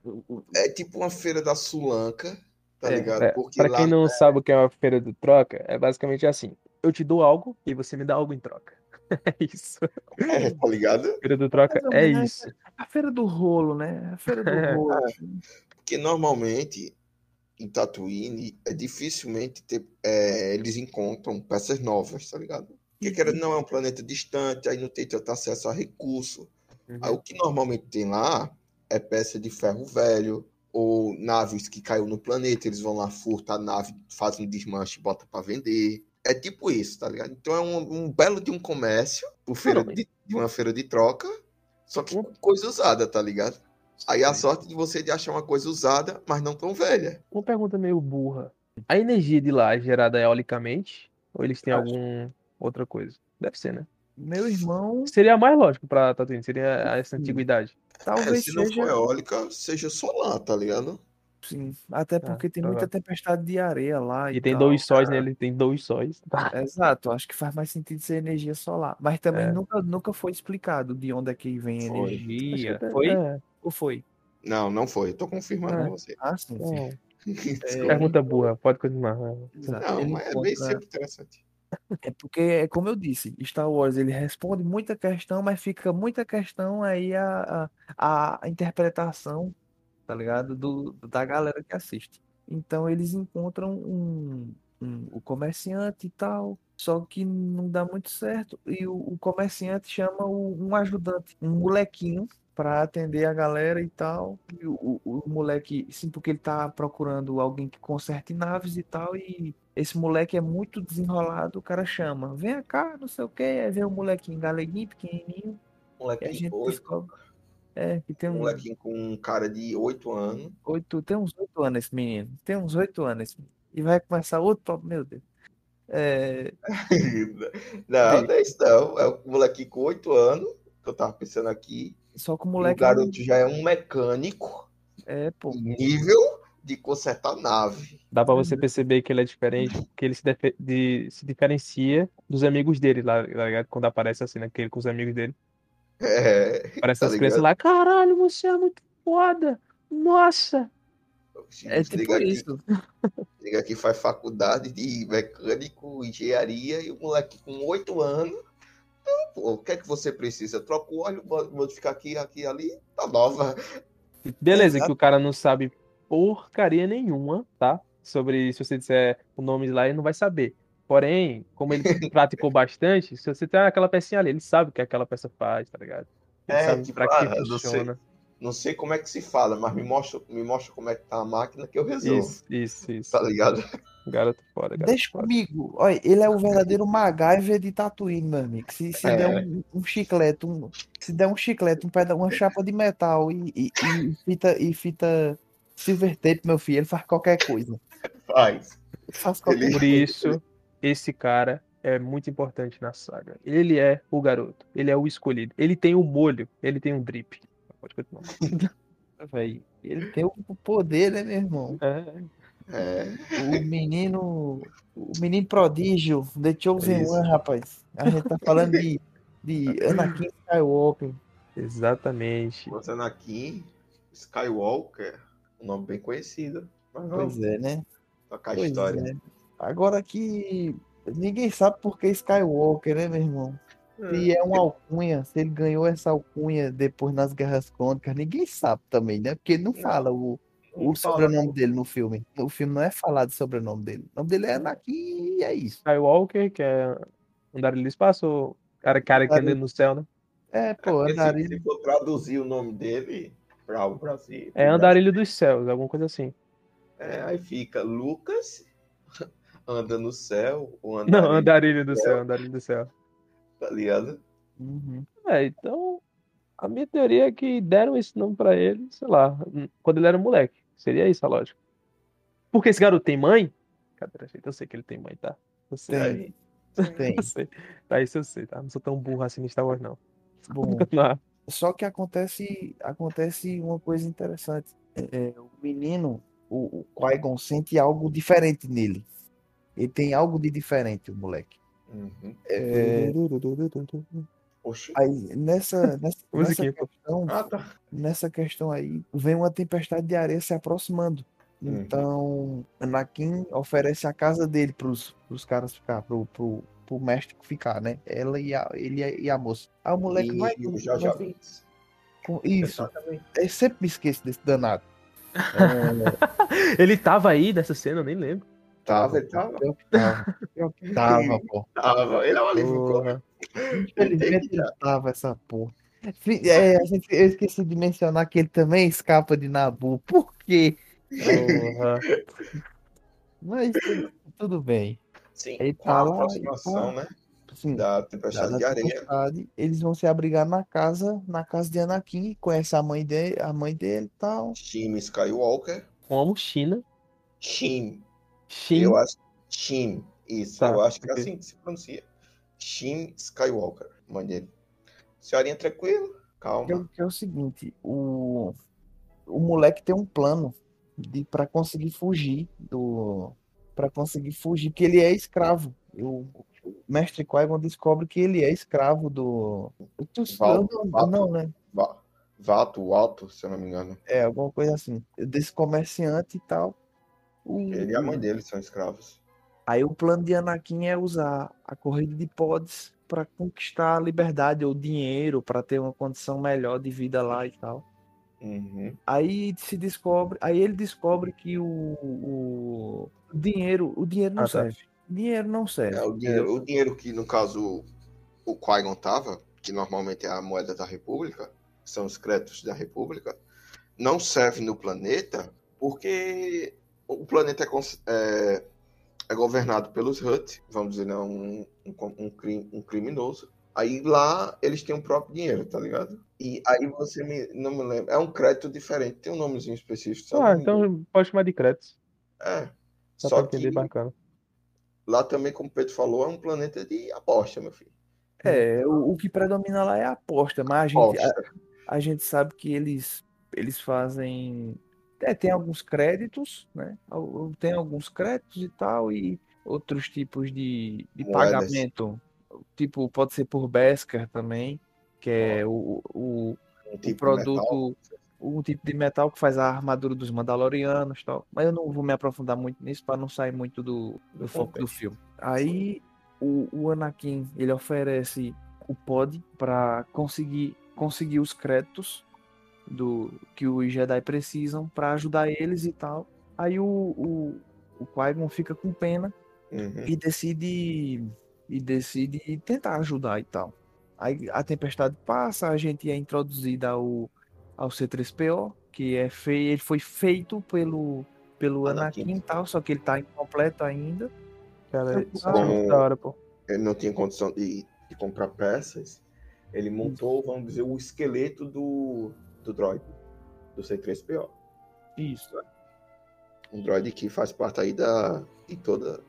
É tipo uma feira da Sulanca, tá É, ligado? É, Porque pra lá quem não sabe o que é uma feira do troca, é basicamente assim: eu te dou algo e você me dá algo em troca. É isso. é, tá ligado? Feira do troca é isso. a feira do rolo, né? A feira do É. rolo. Porque normalmente em Tatooine é dificilmente ter, é, eles encontram peças novas, tá ligado? Porque ou não é um planeta distante, aí não tem tanto acesso a recurso. Aí o que normalmente tem lá é peça de ferro velho ou naves que caiu no planeta, eles vão lá, furtam a nave, fazem um desmanche e botam pra vender. É tipo isso, tá ligado? Então é um, um belo de um comércio, por feira de, de uma feira de troca, só que com coisa usada, tá ligado? Aí a sorte de você de achar uma coisa usada, mas não tão velha. Uma pergunta meio burra. A energia de lá é gerada eolicamente? Ou eles têm alguma outra coisa? Deve ser, né? Meu irmão, Seria mais lógico pra Tatooine, seria essa Sim. É, talvez se não seja. for eólica, seja solar, tá ligado? Sim, até porque tem muita provável. tempestade de areia lá e, E tem tal. dois sóis nele, tem dois sóis. Exato, acho que faz mais sentido ser energia solar. Mas também É. nunca, nunca foi explicado de onde é que vem Foi. energia. Foi? é, Ou foi? Não, não foi. Tô confirmando É. com você. Ah, sim, sim. é. Pergunta burra, pode continuar. Exato. Não, Ele mas é bem sempre interessante. É porque, é como eu disse, Star Wars ele responde muita questão, mas fica muita questão aí a, a, a interpretação, tá ligado? Do, da galera que assiste. Então eles encontram um, um- o comerciante e tal, só que não dá muito certo. E o, o comerciante chama o- um ajudante, um molequinho, para atender a galera e tal. E o, o, moleque, sim, porque ele tá procurando alguém que conserte naves e tal, e esse moleque é muito desenrolado, o cara chama, vem cá, não sei o que, aí vem o molequinho galeguinho, pequenininho, a Molequinho, gente oito, descobre. É, que tem um um, molequinho com um cara de 8 anos. oito, tem uns oito anos esse menino, tem uns oito anos esse menino. E vai começar outro meu Deus. É, não, não é isso não. É o molequinho com 8 anos, que eu tava pensando aqui. Só que o O moleque é um- garoto já é um mecânico é, pô, nível de consertar nave. Dá pra Uhum. você perceber que ele é diferente, porque ele se, de- se diferencia dos amigos dele lá, tá ligado? Quando aparece assim, naquele com os amigos dele. É, Parece tá as crianças ligado? lá, caralho, você é muito foda! Nossa! é Se tipo liga aqui, isso. liga aqui faz faculdade de mecânico, engenharia, e o moleque com 8 anos. Então, pô, o que é que você precisa? Troca o óleo, modificar aqui, aqui, ali, tá nova. Beleza, Exato. que o cara não sabe porcaria nenhuma, tá? Sobre se você disser o nome lá, ele não vai saber. Porém, como ele praticou bastante, se você tem aquela pecinha ali, ele sabe o que aquela peça faz, tá ligado? Ele É, sabe tipo, pra que ah, funciona. Não sei como é que se fala, mas me mostra, me mostra como é que tá a máquina que eu resolvo. Isso, isso, isso. Tá ligado? Garoto foda, garoto Deixa foda. comigo. Olha, ele é o verdadeiro MacGyver de Tatooine, meu amigo. Se, se É. der um, um chiclete, um, se der um chiclete, um peda uma chapa de metal e, e, e fita, e fita silver tape, meu filho, ele faz qualquer coisa. Faz. Ele faz qualquer Ele- Por isso, esse cara é muito importante na saga. Ele é o garoto, ele é o escolhido. Ele tem o molho, ele tem um drip. Pode continuar. velho. Ele tem o poder, né, meu irmão? É, É. O menino. O menino prodígio, The Chosen Isso. One, rapaz. A gente tá falando de, de Anakin Skywalker. exatamente. O Anakin Skywalker, um nome bem conhecido. Mas vamos Pois é, né? tocar a história. é. Agora que ninguém sabe por que Skywalker, né, meu irmão? Se é uma alcunha, se ele ganhou essa alcunha depois nas Guerras Crônicas, ninguém sabe também, né? Porque ele não fala o, o Não fala. sobrenome dele no filme. No filme não é falado o sobrenome dele. O nome dele é Anakin e é isso. Skywalker, que é andarilho do espaço, ou cara, cara que anda Andarilho. no céu, né? É, pô, andarilho. se for traduzir o nome dele para o Brasil, É andarilho dos céus, alguma coisa assim. é, aí fica Lucas anda no céu, o Não, andarilho, andarilho do céu, andarilho do céu. Tá ligado? Uhum. É, então, a minha teoria é que deram esse nome pra ele, sei lá, quando ele era moleque. Seria isso a lógica. Porque esse garoto tem mãe? Cadê? Eu sei que ele tem mãe, tá? Eu sei. Tem. Tem. Eu sei. Tá, isso eu sei, tá? Não sou tão burro assim no Star Wars, não. Bom, Não. só que acontece, acontece uma coisa interessante. É, o menino, o, o Qui-Gon sente algo diferente nele. Ele tem algo de diferente, o moleque. Uhum. É, Oxi. aí, nessa, nessa, nessa questão, Ah, tá. nessa questão aí, vem uma tempestade de areia se aproximando. Uhum. Então, Anakin oferece a casa dele pros, pros caras ficar, pro, pro, pro mestre ficar, né? Ela e a, ele e a moça. Aí o moleque E vai. o vai- Binks. com- Isso. Eu sempre me esqueço desse danado. É, Ele tava aí nessa cena, eu nem lembro. Tava, ele tava. que tava. Que tava, pô. Tava. Ele é um alívio. Infelizmente ele tava essa porra. É, a gente, eu esqueci de mencionar que ele também escapa de Nabu. Por quê? Porra. Mas tudo, bem. Sim, Ele tá a lá, aproximação, né? Assim, Da da- tempestade da de areia. tempestade, eles vão se abrigar na casa, na casa de Anakin, conhece a mãe dele, a mãe dele e tal. Shim Skywalker. Como China. Shim. Shin. Eu acho. Shim. Isso, Tá, eu acho que é assim que se pronuncia. Shim Skywalker, mãe dele. Senhorinha tranquila, Que é, calma. o- que é o seguinte, o, o moleque tem um plano de para conseguir fugir do para conseguir fugir, porque ele é escravo. O, o mestre Qui-Gon descobre que ele é escravo do Val- não, Vato. não, né? Va- Vato, Alto, se eu não me engano. É alguma coisa assim. Desse comerciante e tal. O- Ele e a mãe dele são escravos. Aí o plano de Anakin é usar a corrida de pods para conquistar a liberdade ou dinheiro para ter uma condição melhor de vida lá e tal. Uhum. Aí se descobre, aí ele descobre que o, o dinheiro, o dinheiro não Ah, tá. serve. Dinheiro não serve. É, o, dinheiro, o dinheiro que, no caso, o Qui-Gon tava, que normalmente é a moeda da República, são os créditos da República, não serve no planeta porque o planeta é, é, é governado pelos Hutt, vamos dizer, né, um, um, um, crim- um criminoso. Aí lá eles têm o próprio dinheiro, tá ligado? E aí você me, não me lembra. É um crédito diferente, tem um nomezinho específico. Ah, então pode chamar de créditos. É. Só que bacana. lá também, como o Pedro falou, é um planeta de aposta, meu filho. É, o, o que predomina lá é a aposta, mas a gente, a, a gente sabe que eles, eles fazem. É, tem alguns créditos, né? Tem alguns créditos e tal, e outros tipos de, de pagamento. Tipo, pode ser por Beskar também, que é o, o, Um o tipo de produto, um tipo de metal que faz a armadura dos Mandalorianos e tal. Mas eu não vou me aprofundar muito nisso para não sair muito do, do foco do filme. Aí o, o Anakin ele oferece o pod para conseguir conseguir os créditos do que os Jedi precisam para ajudar eles e tal. Aí o, o, o Qui-Gon fica com pena Uhum. e decide e decide tentar ajudar e tal. Aí a tempestade passa, a gente é introduzido ao, ao C3PO, que é fei, ele foi feito pelo pelo Anakin. Anakin e tal, só que ele tá incompleto ainda. Cara, é Como- da hora, pô. Ele não tinha condição de, de comprar peças. Ele montou, vamos dizer, o esqueleto do, do droid, do C3PO. Isso. Um droid que faz parte aí da, de toda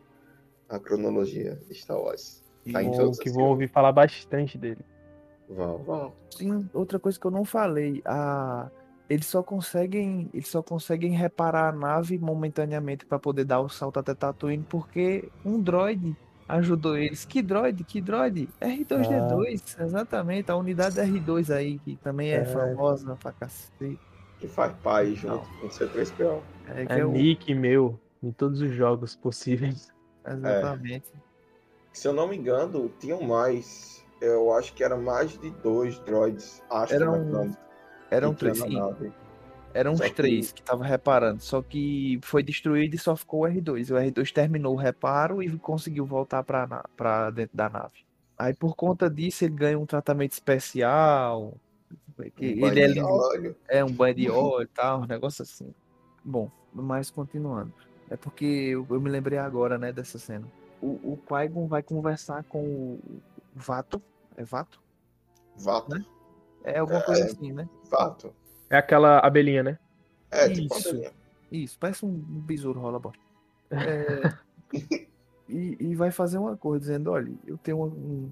a cronologia de Star Wars. Tá Vou- todos que vou ouvir falar bastante dele. Vão, vão. Sim, outra coisa que eu não falei, a eles só conseguem, eles só conseguem reparar a nave momentaneamente para poder dar o salto até Tatooine porque um droid ajudou eles. Que droid? Que droid? R2D2, exatamente, a unidade R2 aí que também é, É. famosa pra cacete. Que faz pai junto com o C3PO. É, que É é o- nick meu em todos os jogos possíveis. exatamente. Se eu não me engano, tinham mais. Eu acho que era mais de dois droids. Acho Eram que Eram três, sim. Eram uns que- três que tava reparando, só que foi destruído e só ficou o R2. O R2 terminou o reparo e conseguiu voltar pra, pra dentro da nave. Aí por conta disso ele ganha um tratamento especial. Um ele é, óleo. é um banho de óleo e tal, um negócio assim. Bom, mas continuando. É porque eu, eu me lembrei agora, né, dessa cena. O, o Qui-Gon vai conversar com o Vato. É Vato? Vato. É alguma coisa assim, né? Vato. É aquela abelhinha, né? É, tipo Isso. abelhinha. Isso, parece um besouro rola bosta. É, e, e vai fazer um acordo dizendo, olha, eu tenho um,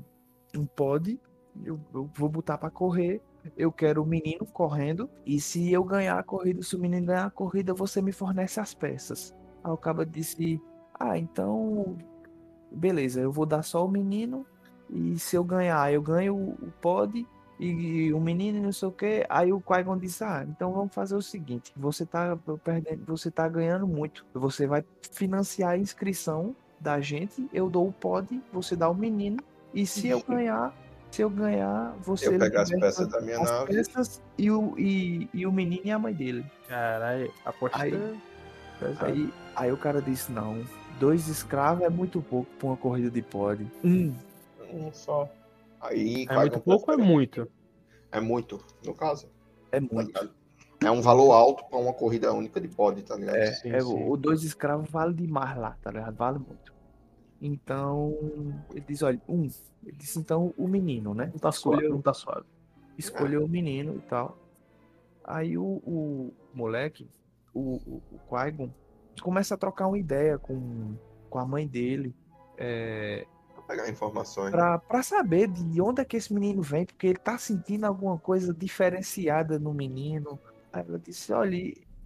um pod, eu, eu vou botar pra correr, eu quero o menino correndo, e se eu ganhar a corrida, se o menino ganhar a corrida, você me fornece as peças. Aí o cabo disse, ah, então, beleza, eu vou dar só o menino, e se eu ganhar, eu ganho o, o pod, e o menino e não sei o que. Aí o Qui-Gon disse: Ah, então vamos fazer o seguinte: você tá perdendo, você tá ganhando muito. Você vai financiar a inscrição da gente, eu dou o pod, você dá o menino, e se eu ganhar, se eu ganhar, você Eu pegar as peças da minha as nave. peças e o, e, e o menino e a mãe dele. Caralho, aposta. Aí-. Aí, aí o cara disse: Não, dois escravos é muito pouco pra uma corrida de pod. Um, Um só. Aí, É muito pouco ou é muito? É muito, no caso. é muito. É um valor alto pra uma corrida única de pod, tá ligado? É, Sim, é, sim. o dois escravos vale demais lá, tá ligado? Vale muito. Então, ele diz, olha, um, ele disse então o menino, né? Não tá suave, Escolheu, não tá suave. escolheu o menino e tal. Aí o, o moleque, o, o, o Qui-Gon, começa a trocar uma ideia com, com a mãe dele. É, Pra pegar informações. pra, pra saber de onde é que esse menino vem, porque ele tá sentindo alguma coisa diferenciada no menino. Aí ela disse: olha,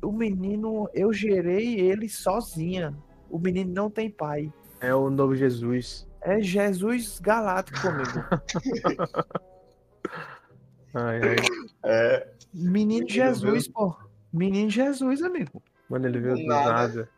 o menino, eu gerei ele sozinha. O menino não tem pai. É o novo Jesus. É Jesus Galáctico comigo. Ai, ai. É, Menino Menino Jesus, pô. Menino Jesus, amigo. Mano, ele veio Do nada. nada.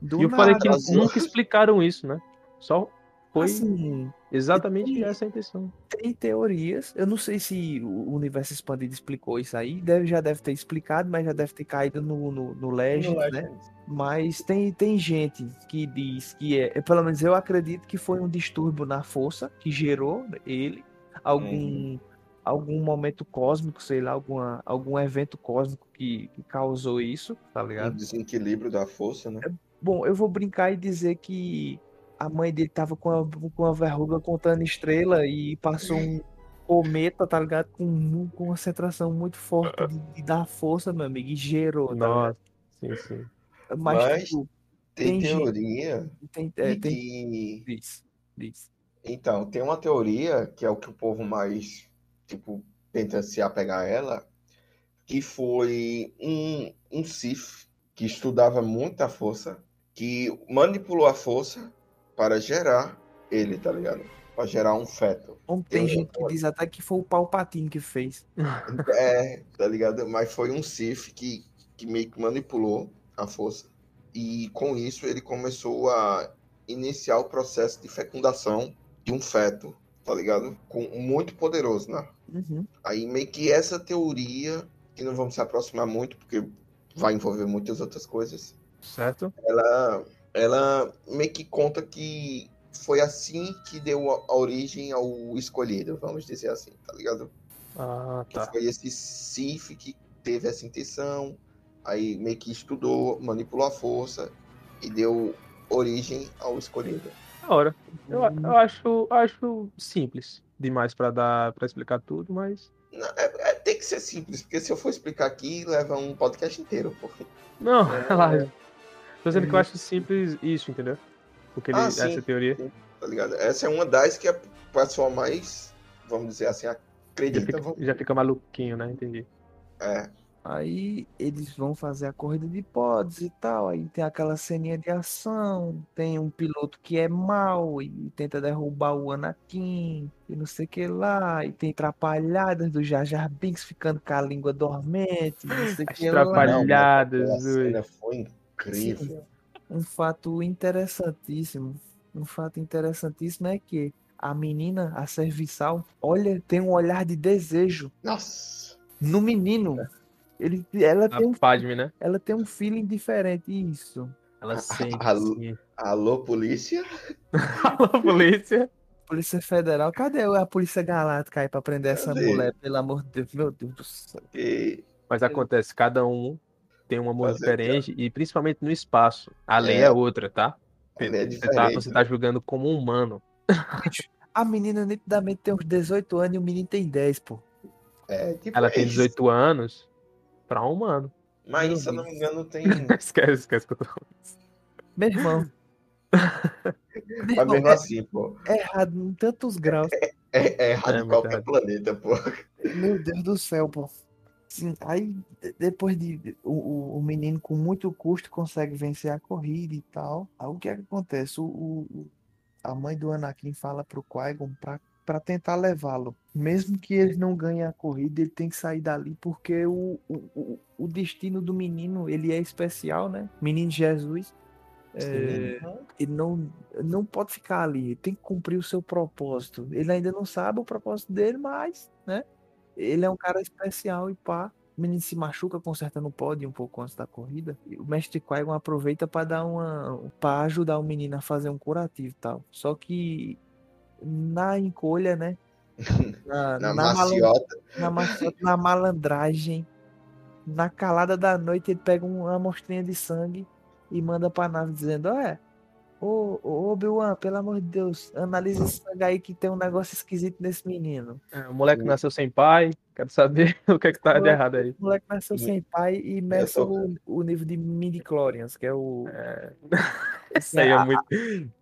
Do E eu falei que nada. nunca explicaram isso, né? Só foi Assim, exatamente e- essa a intenção. tem teorias. Eu não sei se o universo expandido explicou isso aí. Deve, já deve ter explicado, mas já deve ter caído no, no, no Legend, né? Mas tem, tem gente que diz que é, pelo menos eu acredito que foi um distúrbio na força que gerou ele, algum, Uhum. algum momento cósmico, sei lá, alguma, algum evento cósmico que, que causou isso, tá Um ligado? desequilíbrio da força, né? Bom, eu vou brincar e dizer que a mãe dele tava com a, com a verruga contando estrela e passou um cometa, tá ligado? Com uma concentração muito forte de, de dar força, meu amigo, e gerou, tá ligado? Nossa, sim, sim. Mas, Mas tipo, Tem, tem teoria tem, é, de tem que. Diz, diz. Então, tem uma teoria que é o que o povo mais, tipo, tenta se apegar a ela, que foi um, um Sith que estudava muito a força, que manipulou a força para gerar ele, tá ligado? Para gerar um feto. Como tem gente que diz até que foi o Palpatine que fez. É, tá ligado? Mas foi um Sith que, que meio que manipulou a força. E com isso ele começou a iniciar o processo de fecundação de um feto, tá ligado? Com, muito poderoso, né? Uhum. Aí meio que essa teoria, que não vamos se aproximar muito, porque vai envolver muitas outras coisas, Certo? ela ela meio que conta que foi assim que deu a origem ao escolhido, vamos dizer assim, tá ligado? Ah, Que tá. foi esse Sif que teve essa intenção, aí meio que estudou, manipulou a força e deu origem ao escolhido. Da hora. Eu, eu acho, acho simples demais pra dar para explicar tudo, mas Não, é- é- tem que ser simples, porque se eu for explicar aqui, leva um podcast inteiro. Pô. não, É. Tô dizendo que eu acho simples isso, entendeu? Porque ele, Ah, sim. essa teoria Tá ligado? Essa é uma das que a pessoa mais, vamos dizer assim, já acredita. fica, vamos- já fica maluquinho, né? Entendi. É, Aí eles vão fazer a corrida de pods e tal. Aí tem aquela ceninha de ação. Tem um piloto que é mau e tenta derrubar o Anakin e não sei o que lá. E tem atrapalhadas do Jar Jar Binks ficando com a língua dormente. Não sei o As que lá. trapalhadas. aquela ui. cena foi incrível. Um fato interessantíssimo. Um fato interessantíssimo é que a menina, a serviçal, olha, tem um olhar de desejo Nossa, no menino. Ele, ela, tem A um, Padme, né? ela tem um feeling diferente. Isso. Ela sente. a- assim. alô polícia? Alô, polícia. Polícia Federal, cadê a Polícia Galáctica aí pra prender essa Cadê? mulher? Pelo amor de Deus, meu Deus do céu. E Mas acontece, cada um tem um amor Fazer diferente e principalmente no espaço. A lei É. é outra, tá? é Você tá, você tá julgando como um humano. A menina nitidamente tem uns 18 anos e o menino tem 10, pô. É, tipo, Ela é tem isso. 18 anos pra um humano. Mas, se eu não me engano, tem. esquece, esquece que eu tô falando. Meu irmão. Mas irmão, mesmo assim, pô. é errado em tantos graus. É, é errado É, em qualquer errado. planeta, pô. Meu Deus do céu, pô. Sim, aí de- depois de o, o, menino com muito custo consegue vencer a corrida e tal. Aí o que é que acontece? O, o- a mãe do Anakin fala pro Qui-Gon pra, pra tentar levá-lo. Mesmo que ele não ganhe a corrida, ele tem que sair dali porque o, o, o- destino do menino, ele é especial, né? Menino Jesus. É, ele não, não pode ficar ali, tem que cumprir o seu propósito. Ele ainda não sabe o propósito dele, mas, né? Ele é um cara especial e pá. O menino se machuca consertando o pódio um pouco antes da corrida. E o mestre Qui-Gon aproveita para dar uma para ajudar o menino a fazer um curativo e tal. Só que na encolha, né? Na, Na na maciota. na, maciota, na malandragem, na calada da noite, ele pega uma amostrinha de sangue e manda pra nave dizendo: Olha, ô, ô Obi-Wan, pelo amor de Deus, analisa esse sangue aí que tem um negócio esquisito nesse menino. É, o moleque nasceu sem pai, quero saber o que é que tá de Moleque- errado aí. O moleque nasceu sem pai e mexe só- o, o nível de midi-chlorians, que é o. Isso aí é a- muito,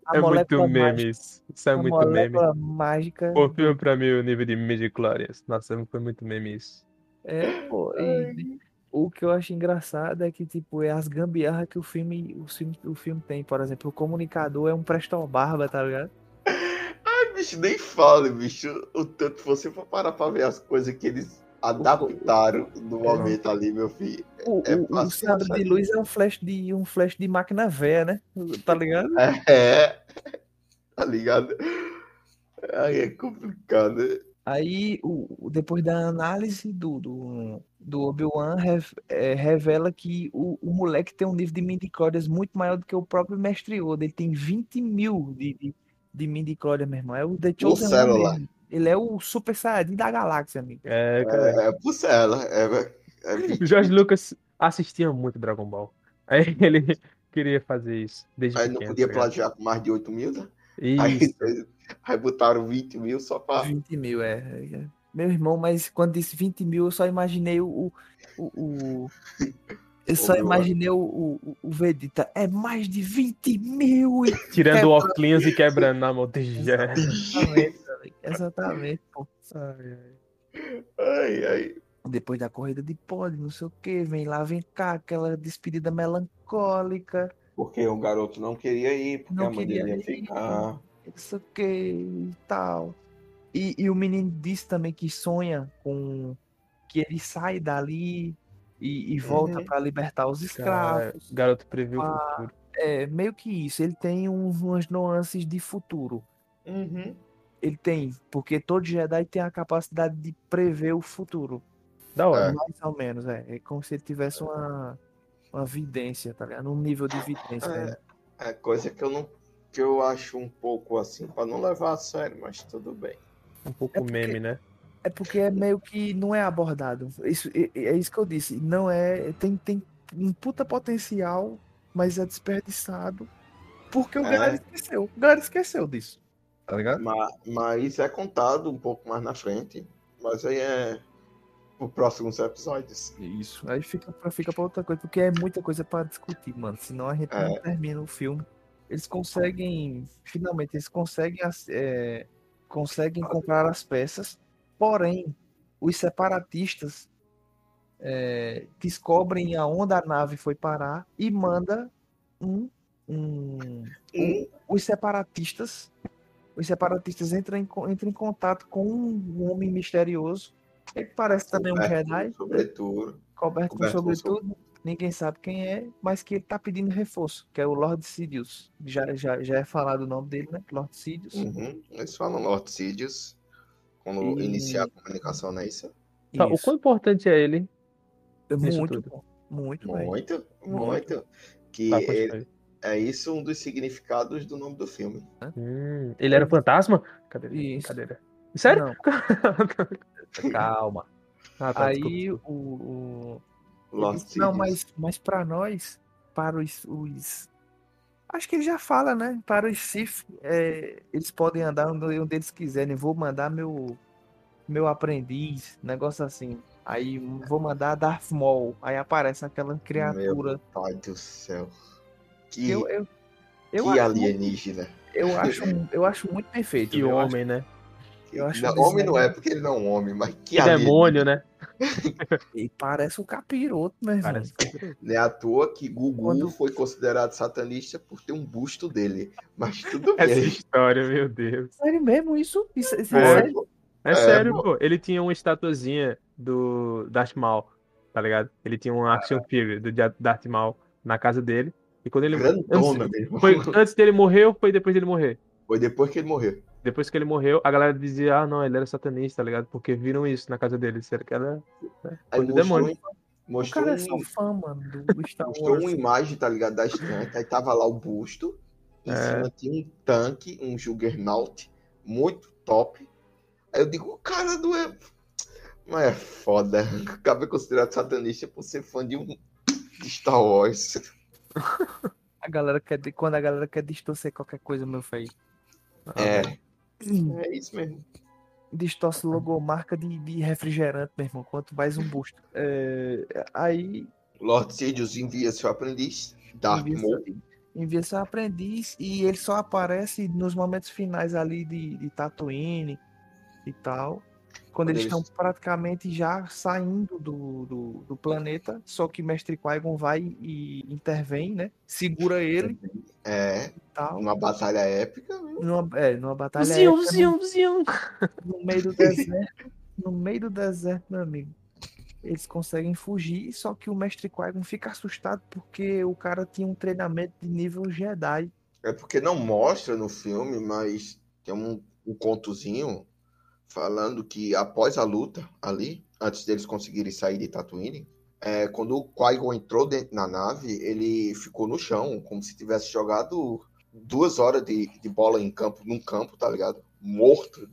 a é muito meme mágica- isso. Isso é a muito meme. mágica. Confirma pra mim o nível de midi-chlorians. Nossa, foi muito meme isso. É, pô, e o que eu acho engraçado é que, tipo, é as gambiarras que o filme, o filme, o filme tem. Por exemplo, o comunicador é um presto-barba, tá ligado? Ai, bicho, nem fale, bicho. O tanto você for parar pra ver as coisas que eles adaptaram no momento ali, meu filho. O, É o- o achar de luz é um flash de, um flash de máquina véia, né? Tá ligado? É. Tá ligado? Aí é complicado. Aí, o, o- depois da análise do, do, do Obi-Wan, rev- é, revela que o, o moleque tem um nível de midi-chlorians muito maior do que o próprio Mestre Yoda. Ele tem 20 mil de, de, de midi-chlorians, meu irmão. É o The Chosen One mesmo. Ele é o Super Saiyajin da galáxia, amigo. É, cara. É, é Pucela. É, é, O George Lucas assistia muito Dragon Ball. Aí ele queria fazer isso desde Aí não pequeno. podia tá plagiar com mais de 8 mil, né? Aí, Isso. aí botaram 20 mil só pra. 20 mil, é. Meu irmão, mas quando disse 20 mil, eu só imaginei o. o, o- eu só imaginei o, o, o Vegeta. É mais de 20 mil! E... Tirando o Quebra- óculos e quebrando na mão. É. Exatamente. Exatamente, pô. Ai, ai. Ai, ai. Depois da corrida de pódio, não sei o que, vem lá, vem cá, aquela despedida melancólica, Porque o garoto não queria ir, porque Não a mãe queria dele ia ir. ficar. não sei o que e tal. E, e o menino disse também que sonha com que ele sai dali e, e volta Uhum. pra libertar os Cara, escravos. o garoto previu o Ah. futuro. É, meio que isso. Ele tem uns, umas nuances de futuro. Uhum. Ele tem, porque todo Jedi tem a capacidade de prever o futuro. Da hora. É. Mais ou menos, é. É como se ele tivesse uma, uma vidência, tá ligado? Um nível de vidência. É. né? É coisa que eu não. que eu acho um pouco assim, pra não levar a sério, mas tudo bem. Um pouco É porque- meme, né? É porque é meio que não é abordado. Isso, é, é isso que eu disse. Não é. Tem, tem um puta potencial, mas é desperdiçado. Porque o É. galera esqueceu. O galera esqueceu disso. Tá ligado? Mas, mas é contado um pouco mais na frente. Mas aí é. Pro próximos episódios. Isso. Aí fica pra, fica pra outra coisa, porque é muita coisa pra discutir, mano. Senão a gente não termina o filme. Eles conseguem. Finalmente, eles conseguem. é, conseguem comprar as peças. Porém, os separatistas é, descobrem aonde a nave foi parar e manda um. um Um, os separatistas. Os separatistas entram em, entram em contato com um homem misterioso. Ele parece também um coberto, Jedi Sobretudo. coberto Coberto com sobretudo, ninguém sabe quem é, mas que ele tá pedindo reforço, que é o Lord Sidious. Já, já, já é falado o nome dele, né? Lord Sidious. Uhum. Eles falam Lord Sidious. Quando E- iniciar a comunicação, não é isso? Tá, o Isso. quão importante é ele? É muito bom. Muito, velho. Muito, muito. Que Tá, é, continue. é isso um dos significados do nome do filme. Hum, ele era fantasma? Cadê? Isso. Cadeira. Sério? Não, calma. ah, tá, desculpa. Aí o. o- Eles- não, mas, mas para nós, para os, os- Acho que ele já fala, né? Para os Sith, é, eles podem andar onde, onde eles quiserem. Vou mandar meu, meu aprendiz, negócio assim. Aí vou mandar Darth Maul. Aí aparece aquela criatura. Pai do céu. Que, que eu, eu, eu, que acho, alienígena. eu, acho, eu acho muito perfeito. E eu acho- homem, né? eu acho Não, o homem não é porque ele não é um homem, mas que Que demônio, né? E parece um capiroto, meu irmão. Parece Não é à toa que Gugu Quando- foi considerado satanista por ter um busto dele. Mas tudo Essa bem. história, meu Deus. Sério mesmo isso? Isso, isso é É. sério? É, É, sério, pô. pô. Ele tinha uma estatuazinha do Darth Maul, tá ligado? Ele tinha um action figure do Dia- Darth Maul na casa dele. E quando ele. Grandona, meu irmão. Foi antes dele morrer ou foi depois dele morrer? Foi depois que ele morreu. Depois que ele morreu, a galera dizia, ah, não, ele era satanista, tá ligado? Porque viram isso na casa dele. Será que era. Né? Aí do demônio. O mostrou, cara é um- só fã, mano, do mostrou uma imagem, tá ligado? Da estante. Aí tava lá o busto. Em É. cima tinha um tanque, um Juggernaut, muito top. Aí eu digo, o cara não é. Não é foda. Acabei considerado satanista por ser fã de um de Star Wars. A galera quer, quando a galera quer distorcer qualquer coisa, meu filho. É, é isso mesmo. Distorce logomarca de, de refrigerante, meu irmão. Quanto mais um busto. É, aí Lord Sidious envia seu aprendiz, Darth envia, Maul. seu, envia seu aprendiz e ele só aparece nos momentos finais ali de, de Tatooine e tal. Quando, Quando eles eles- estão praticamente já saindo do, do, do planeta, só que Mestre Qui-Gon vai e intervém, né? Segura ele É, tal. uma batalha épica. viu? Numa, é, numa batalha Zium, épica, zium, zium. no, no meio do deserto. no meio do deserto, meu amigo. Eles conseguem fugir, só que o Mestre Qui-Gon fica assustado porque o cara tinha um treinamento de nível Jedi. É porque não mostra no filme, mas tem um, um contozinho falando que após a luta ali, antes deles conseguirem sair de Tatooine, é, quando o Qui-Gon entrou dentro na nave, ele ficou no chão, como se tivesse jogado duas horas de, de bola em campo, num campo, tá ligado? Morto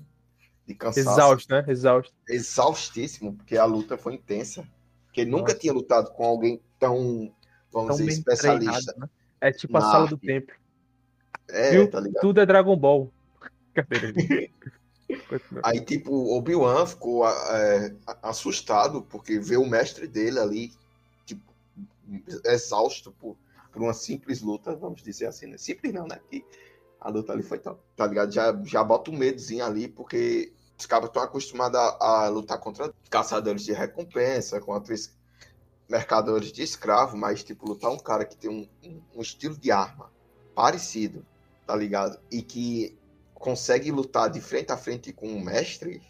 de cansaço. Exausto, né? Exausto. Exaustíssimo, porque a luta foi intensa. Porque ele nunca Nossa. tinha lutado com alguém tão, vamos Tão dizer, especialista. treinado, né? É tipo a sala do arte. templo. É, Viu? tá ligado? Tudo é Dragon Ball. Aí, tipo, o Obi-Wan ficou é, assustado porque vê o mestre dele ali, tipo, exausto por, por uma simples luta, vamos dizer assim, né? Simples não, né? Que a luta ali foi top, tá ligado? Já, já bota um medozinho ali, porque os cabos estão acostumados a, a lutar contra caçadores de recompensa, contra es- mercadores de escravo, mas, tipo, lutar um cara que tem um, um, um estilo de arma parecido, tá ligado? E que consegue lutar de frente a frente com um mestre,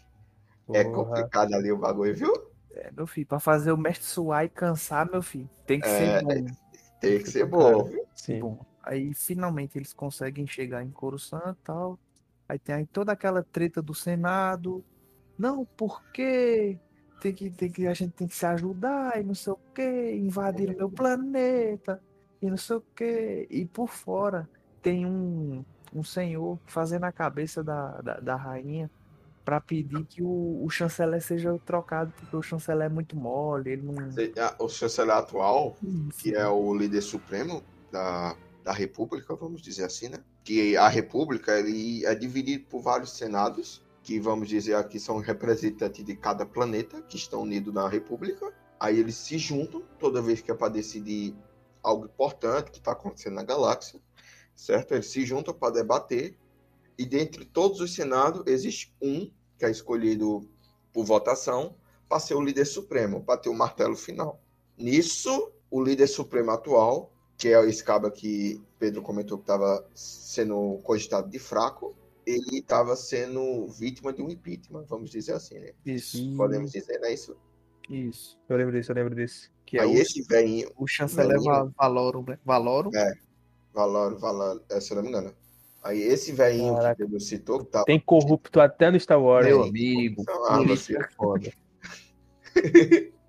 é Porra. complicado ali o bagulho, viu? É, meu filho, pra fazer o mestre suar e cansar, meu filho, tem que É, ser bom. Tem que ser bom? Sim. Bom, aí finalmente eles conseguem chegar em Coruscant e tal. Aí tem aí toda aquela treta do Senado. Não, porque tem que, tem que, a gente tem que se ajudar e não sei o que, invadiram meu planeta. e não sei o que. E por fora tem um, um senhor fazendo a cabeça da, da, da rainha para pedir que o, o chanceler seja trocado, porque o chanceler é muito mole, ele não. O chanceler atual, que é o líder supremo da, da República, vamos dizer assim, né? Que a República ele é dividido por vários senados, que vamos dizer aqui são representantes de cada planeta que estão unidos na República. Aí eles se juntam toda vez que é para decidir algo importante que está acontecendo na galáxia, certo? Eles se juntam para debater. E dentre todos os senados existe um que é escolhido por votação para ser o líder supremo, para ter o martelo final. Nisso, o líder supremo atual, que é esse cabo que Pedro comentou que estava sendo cogitado de fraco, ele estava sendo vítima de um impeachment, vamos dizer assim, né? Isso. Podemos dizer, não é isso? Isso. Eu lembro disso, eu lembro disso. Que é Aí o, esse velhinho, o chanceler velhinho. Va- Valorum, né? Valorum. Valor, Valor, é, se eu não me engano. Aí esse velhinho Caraca. que Pedro citou, que tava Tem corrupto até no Star Wars. Meu amigo, ah, política você- é foda.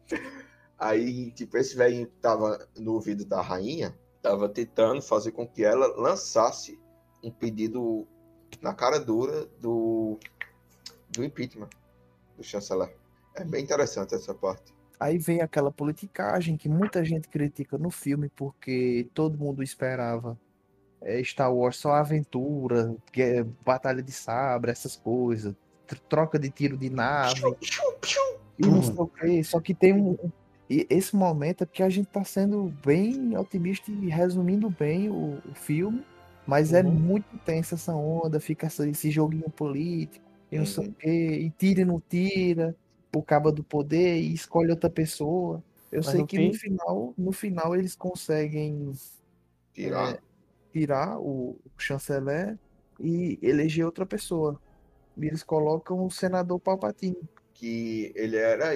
Aí, tipo, esse velhinho que tava no ouvido da rainha, tava tentando fazer com que ela lançasse um pedido na cara dura do, do impeachment do chanceler. É bem interessante essa parte. Aí vem aquela politicagem que muita gente critica no filme, porque todo mundo esperava é, Star Wars só aventura, que é batalha de sabre, essas coisas, tr- troca de tiro de nave, e não sei o quê. Só que tem um. e esse momento é porque a gente tá sendo bem otimista e resumindo bem o, o filme, mas é Uhum. muito tensa essa onda, fica essa- esse joguinho político, e não sei o quê, e tira e não tira, o cabo do poder e escolhe outra pessoa. Eu Mas sei no que fim- no final, no final eles conseguem Tirar. Tirar o chanceler e eleger outra pessoa. E eles colocam o senador Palpatine. que ele era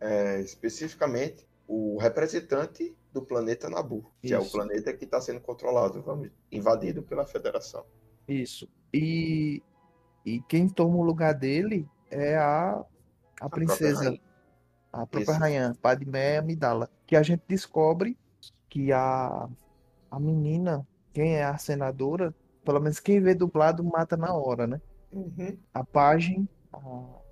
é, especificamente o representante do planeta Nabu, que é o Isso. planeta que está sendo controlado, vamos, invadido pela Federação. Isso. E, e quem toma o lugar dele é a, a própria princesa, a própria Isso. rainha, Padmé Amidala. Que a gente descobre que a, a menina, quem é a senadora, pelo menos quem vê dublado mata na hora, né? Uhum. A Pajem, a,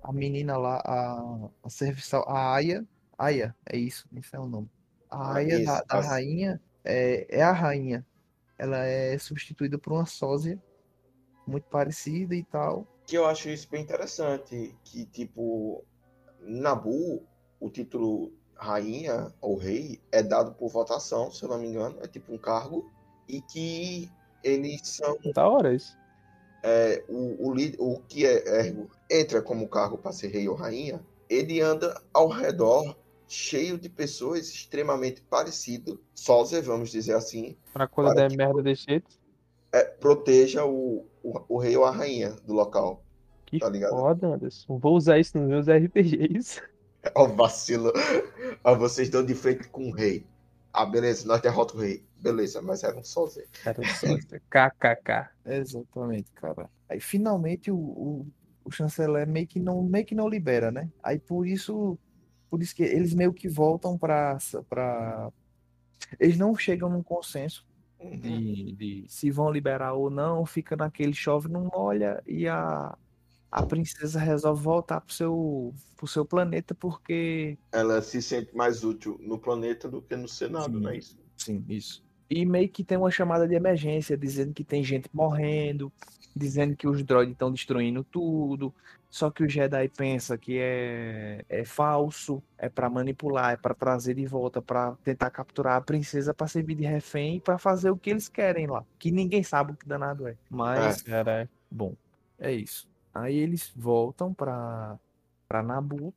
a menina lá, a, a serviçal, a Aya, Aya, é isso, esse é o nome. A Ah, Aya da, isso, da as- rainha é, é a rainha. Ela é substituída por uma sósia muito parecida e tal. Que eu acho isso bem interessante, que tipo, Nabu, o título rainha ou rei é dado por votação, se eu não me engano, é tipo um cargo, e que eles são Da hora isso. é, o, o, o que é, é- entra como cargo para ser rei ou rainha, ele anda ao redor cheio de pessoas extremamente parecidas, sósia, vamos dizer assim, Pra quando Para der merda desse jeito. é, proteja o, o, o rei ou a rainha do local. Que Tá ligado? foda, Anderson. Vou usar isso nos meus RPGs. Ó, o vacilo. Vocês estão de frente com o rei. Ah, beleza, nós derrotamos o rei. Beleza, mas era um sósia. Cara, só KKK. Exatamente, cara. Aí finalmente o, o, o chanceler meio que não meio que não libera, né? Aí por isso por isso que eles meio que voltam para para eles não chegam num consenso Uhum. de, de se vão liberar ou não, fica naquele chove não molha e a a princesa resolve voltar pro seu pro seu planeta porque Ela se sente mais útil no planeta do que no Senado, Sim. não é isso? Sim, isso. E meio que tem uma chamada de emergência, dizendo que tem gente morrendo, dizendo que os droids estão destruindo tudo. Só que o Jedi pensa que é, é falso, é pra manipular, é pra trazer de volta, pra tentar capturar a princesa pra servir de refém e pra fazer o que eles querem lá. Que ninguém sabe o que danado é. Mas, Caralho. bom, é isso. Aí eles voltam pra, pra Nabu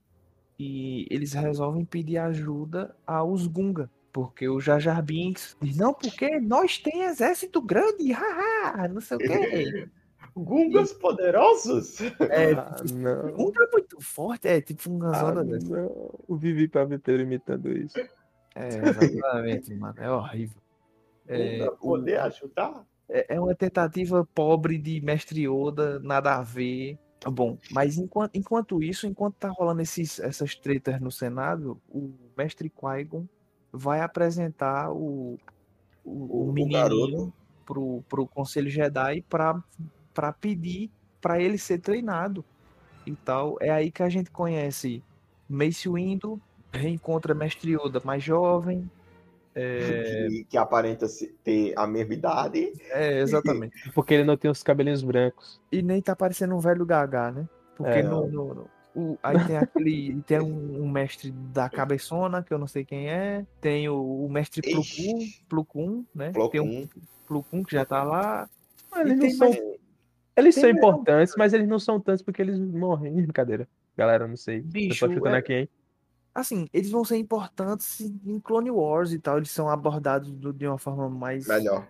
e eles resolvem pedir ajuda aos Gunga. Porque o Jar Jar Binks diz, não, porque nós tem exército grande, haha, não sei o quê. Gungas poderosos? É, Ah, não. Gunga é muito forte, é tipo um Ah, ganzada dessa. não. O Vivi Paveteiro imitando isso. É, exatamente, mano, é horrível. É, Gunga o- poder ajudar? é é uma tentativa pobre de Mestre Yoda, nada a ver. Bom, mas enquanto, enquanto isso, enquanto tá rolando esses, essas tretas no Senado, o Mestre Qui-Gon vai apresentar o, o, O- o o menininho garoto. pro, pro Conselho Jedi pra, pra pedir pra ele ser treinado e tal. É aí que a gente conhece Mace Windu, reencontra Mestre Yoda mais jovem. É, Que, que aparenta ter a mesma idade. é, exatamente. Porque ele não tem os cabelinhos brancos. E nem tá parecendo um velho gaga, né? Porque É. no, no- no- o- aí tem aquele. Tem um, um mestre da cabeçona, que eu não sei quem é. Tem o, o mestre. Plo Koon, né? Plo Tem um Koon que já tá lá. Eles não são, mais- eles tem são mais- importantes, mas eles não são tantos porque eles morrem. Brincadeira. Galera, não sei. Bicho, eu tô chutando é- aqui, hein? Assim, eles vão ser importantes em Clone Wars e tal. Eles são abordados do- de uma forma mais. Melhor.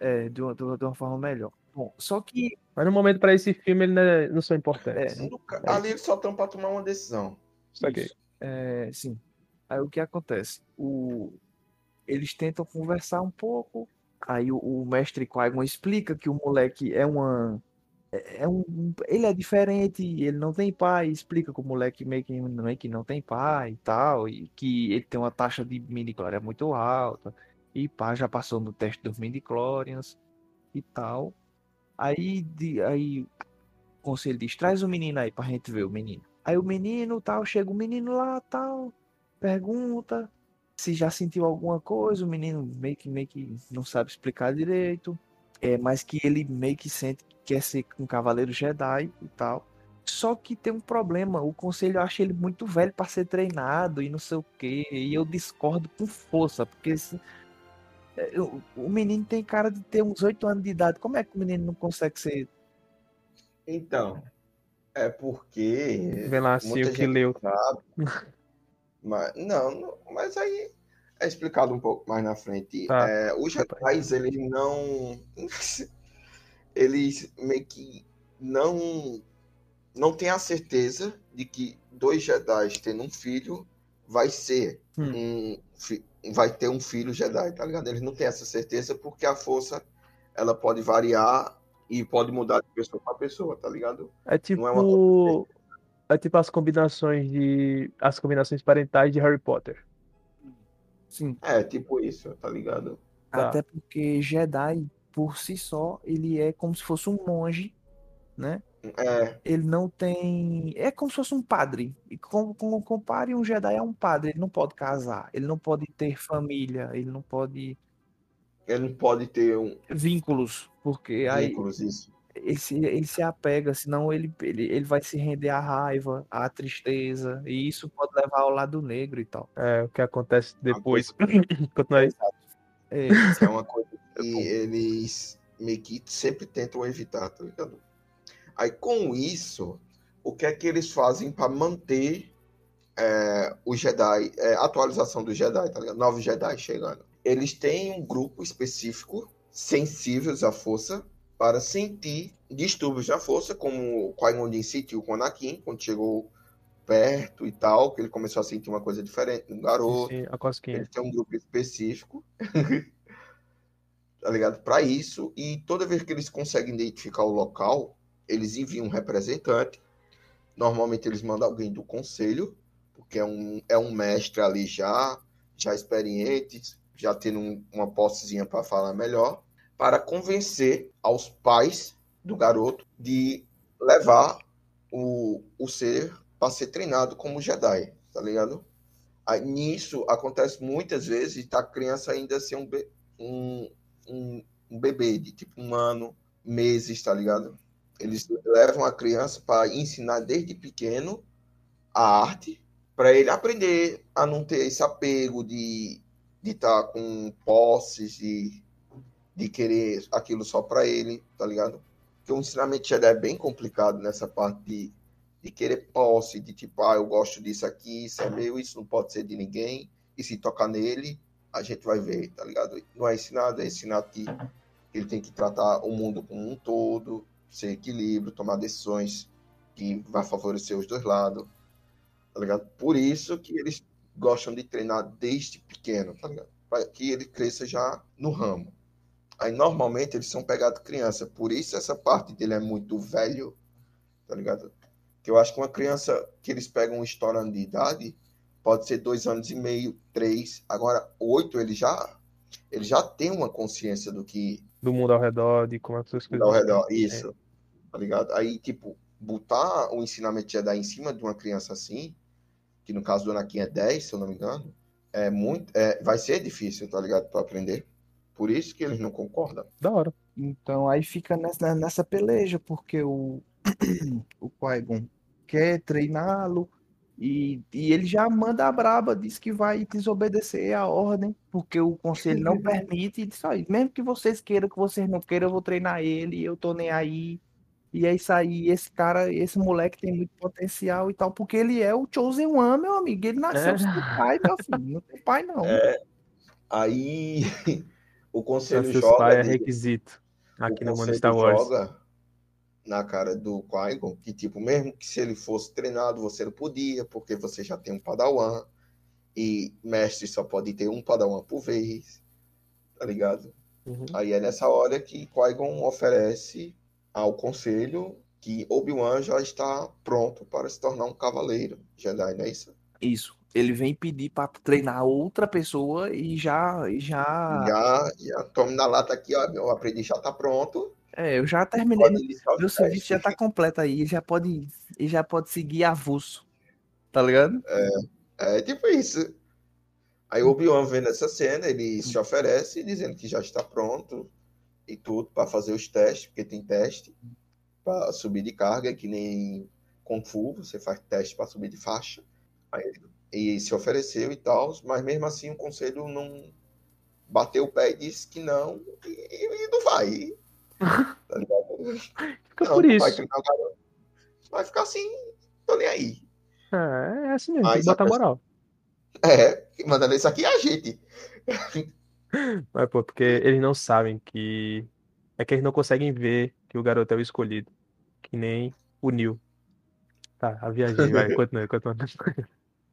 É, de uma, de uma- de uma forma melhor. Bom, só que. Mas no momento pra esse filme eles não, não são importantes. É, No ca- Ali eles só estão pra tomar uma decisão. Isso aqui. Isso. É, sim. Aí o que acontece? O... Eles tentam conversar um pouco. Aí o, o mestre Qui-Gon explica que o moleque é uma. É é um, ele é diferente, ele não tem pai, explica que o moleque meio que, meio que não tem pai e tal, e que ele tem uma taxa de midi-chlorians muito alta, e pá, já passou no teste dos midi-chlorians e tal. Aí, de, aí o conselho diz, traz o menino aí pra gente ver o menino. Aí o menino, tal, chega o menino lá, tal, pergunta se já sentiu alguma coisa, o menino meio que, meio que não sabe explicar direito, é, mas que ele meio que sente que quer ser um cavaleiro Jedi e tal. Só que tem um problema, o conselho acha ele muito velho para ser treinado e não sei o quê, e eu discordo com força, porque é, o o menino tem cara de ter uns 8 anos de idade, como é que o menino não consegue ser Então, é porque. Vê lá assim muita o que leu. sabe. Mas, não, não, mas aí é explicado um pouco mais na frente. Tá. É, os Jedi, eles não. Eles meio que não. Não tem a certeza de que dois Jedi tendo um filho vai ser Hum. um. Vai ter um filho Jedi, tá ligado? Eles não têm essa certeza porque a força ela pode variar e pode mudar de pessoa para pessoa, tá ligado? É tipo. Não é uma É tipo as combinações de. As combinações parentais de Harry Potter. Sim, É, tipo isso, tá ligado? Tá. até porque Jedi, por si só, ele é como se fosse um monge, né? É, Ele não tem. É como se fosse um padre. E com, com, compare um Jedi a um padre. Ele não pode casar, ele não pode ter família, ele não pode. ele não pode ter um Vínculos, porque aí vínculos, isso. ele se, ele se apega, senão ele, ele, ele vai se render à raiva, à tristeza, e isso pode levar ao lado negro e tal. É, o que acontece depois. Continua aí. É, Isso é uma coisa que eles meio que sempre tentam evitar, tá ligado? Aí com isso, o que é que eles fazem para manter é, o Jedi, é, atualização do Jedi, tá ligado? Novos Jedi chegando. Eles têm um grupo específico, sensíveis à força, para sentir distúrbios na força, como o Qui-Gon sentiu com o Anakin, quando chegou perto e tal, que ele começou a sentir uma coisa diferente no garoto. Sim, a cosquinha. Ele tem um grupo específico, tá ligado? Para isso, e toda vez que eles conseguem identificar o local, eles enviam um representante. Normalmente eles mandam alguém do conselho, porque é um, é um mestre ali já, já experiente, já tendo um- uma possezinha para falar melhor, para convencer aos pais do garoto de levar o, o ser para ser treinado como Jedi, tá ligado? Aí, nisso acontece muitas vezes da criança ainda ser um, be- um, um, um bebê de tipo um ano, meses, tá ligado? Eles levam a criança para ensinar desde pequeno a arte, para ele aprender a não ter esse apego de de estar com posses, de, de querer aquilo só para ele, tá ligado? Porque o ensinamento Jedi é bem complicado nessa parte de, de querer posse, de tipo, ah, eu gosto disso aqui, isso é meu, isso não pode ser de ninguém, e se tocar nele, a gente vai ver, tá ligado? Não é ensinado, é ensinado que ele tem que tratar o mundo como um todo, ser equilíbrio, tomar decisões que vai favorecer os dois lados, tá ligado? Por isso que eles gostam de treinar desde pequeno, tá ligado? Para que ele cresça já no ramo. Aí normalmente eles são pegados criança, por isso essa parte dele é muito velho, tá ligado? Que eu acho que uma criança que eles pegam estourando de idade pode ser dois anos e meio, três, agora oito ele já ele já tem uma consciência do que Do mundo ao redor, de como as coisas. ao redor. Isso. Tá ligado? Aí, tipo, botar o ensinamento Jedi em cima de uma criança assim, que no caso do Anakin é 10, se eu não me engano, é muito. É, vai ser difícil, tá ligado? Pra aprender. Por isso que eles não concordam. Da hora. Então aí fica nessa, nessa peleja, porque o, o Qui-Gon quer treiná-lo e, e ele já manda a braba, diz que vai desobedecer a ordem, porque o conselho não permite, e diz, "Ó, mesmo que vocês queiram, que vocês não queiram, eu vou treinar ele, eu tô nem aí. E é isso aí, esse cara, esse moleque tem muito potencial e tal, porque ele é o Chosen One, meu amigo. Ele nasceu É. sem pai, meu filho. Não tem pai, não. Aí o conselho Seus joga. pais é requisito aqui o no mundo Star Wars. joga na cara do Qui-Gon que, tipo, mesmo que se ele fosse treinado, você não podia, porque você já tem um Padawan. E mestre só pode ter um Padawan por vez. Tá ligado? Uhum. Aí é nessa hora que Qui-Gon oferece ao conselho que Obi-Wan já está pronto para se tornar um cavaleiro Jedi, não é isso? Isso. Ele vem pedir pra treinar outra pessoa e já, e já. Já, já tome na lata aqui, ó, meu aprendiz já tá pronto. É, eu já terminei. Meu serviço já tá completo aí. Já pode, já pode seguir avulso. Tá ligado? É tipo isso. Aí o Obi-Wan vendo essa cena, ele se oferece dizendo que já está pronto e tudo para fazer os testes, porque tem teste para subir de carga, que nem Kung Fu, você faz teste para subir de faixa. Aí e se ofereceu e tal, mas mesmo assim o conselho não bateu o pé e disse que não e, e não vai. Tá? Fica Não, por não isso. vai treinar. Vai ficar assim, tô nem aí. É, é assim mesmo, Mas tem que botar moral. É, quem manda isso aqui é a gente. Mas, pô, porque eles não sabem que. É que eles não conseguem ver que o garoto é o escolhido. Que nem o Neil. Tá, a viagem, vai, continua, continua.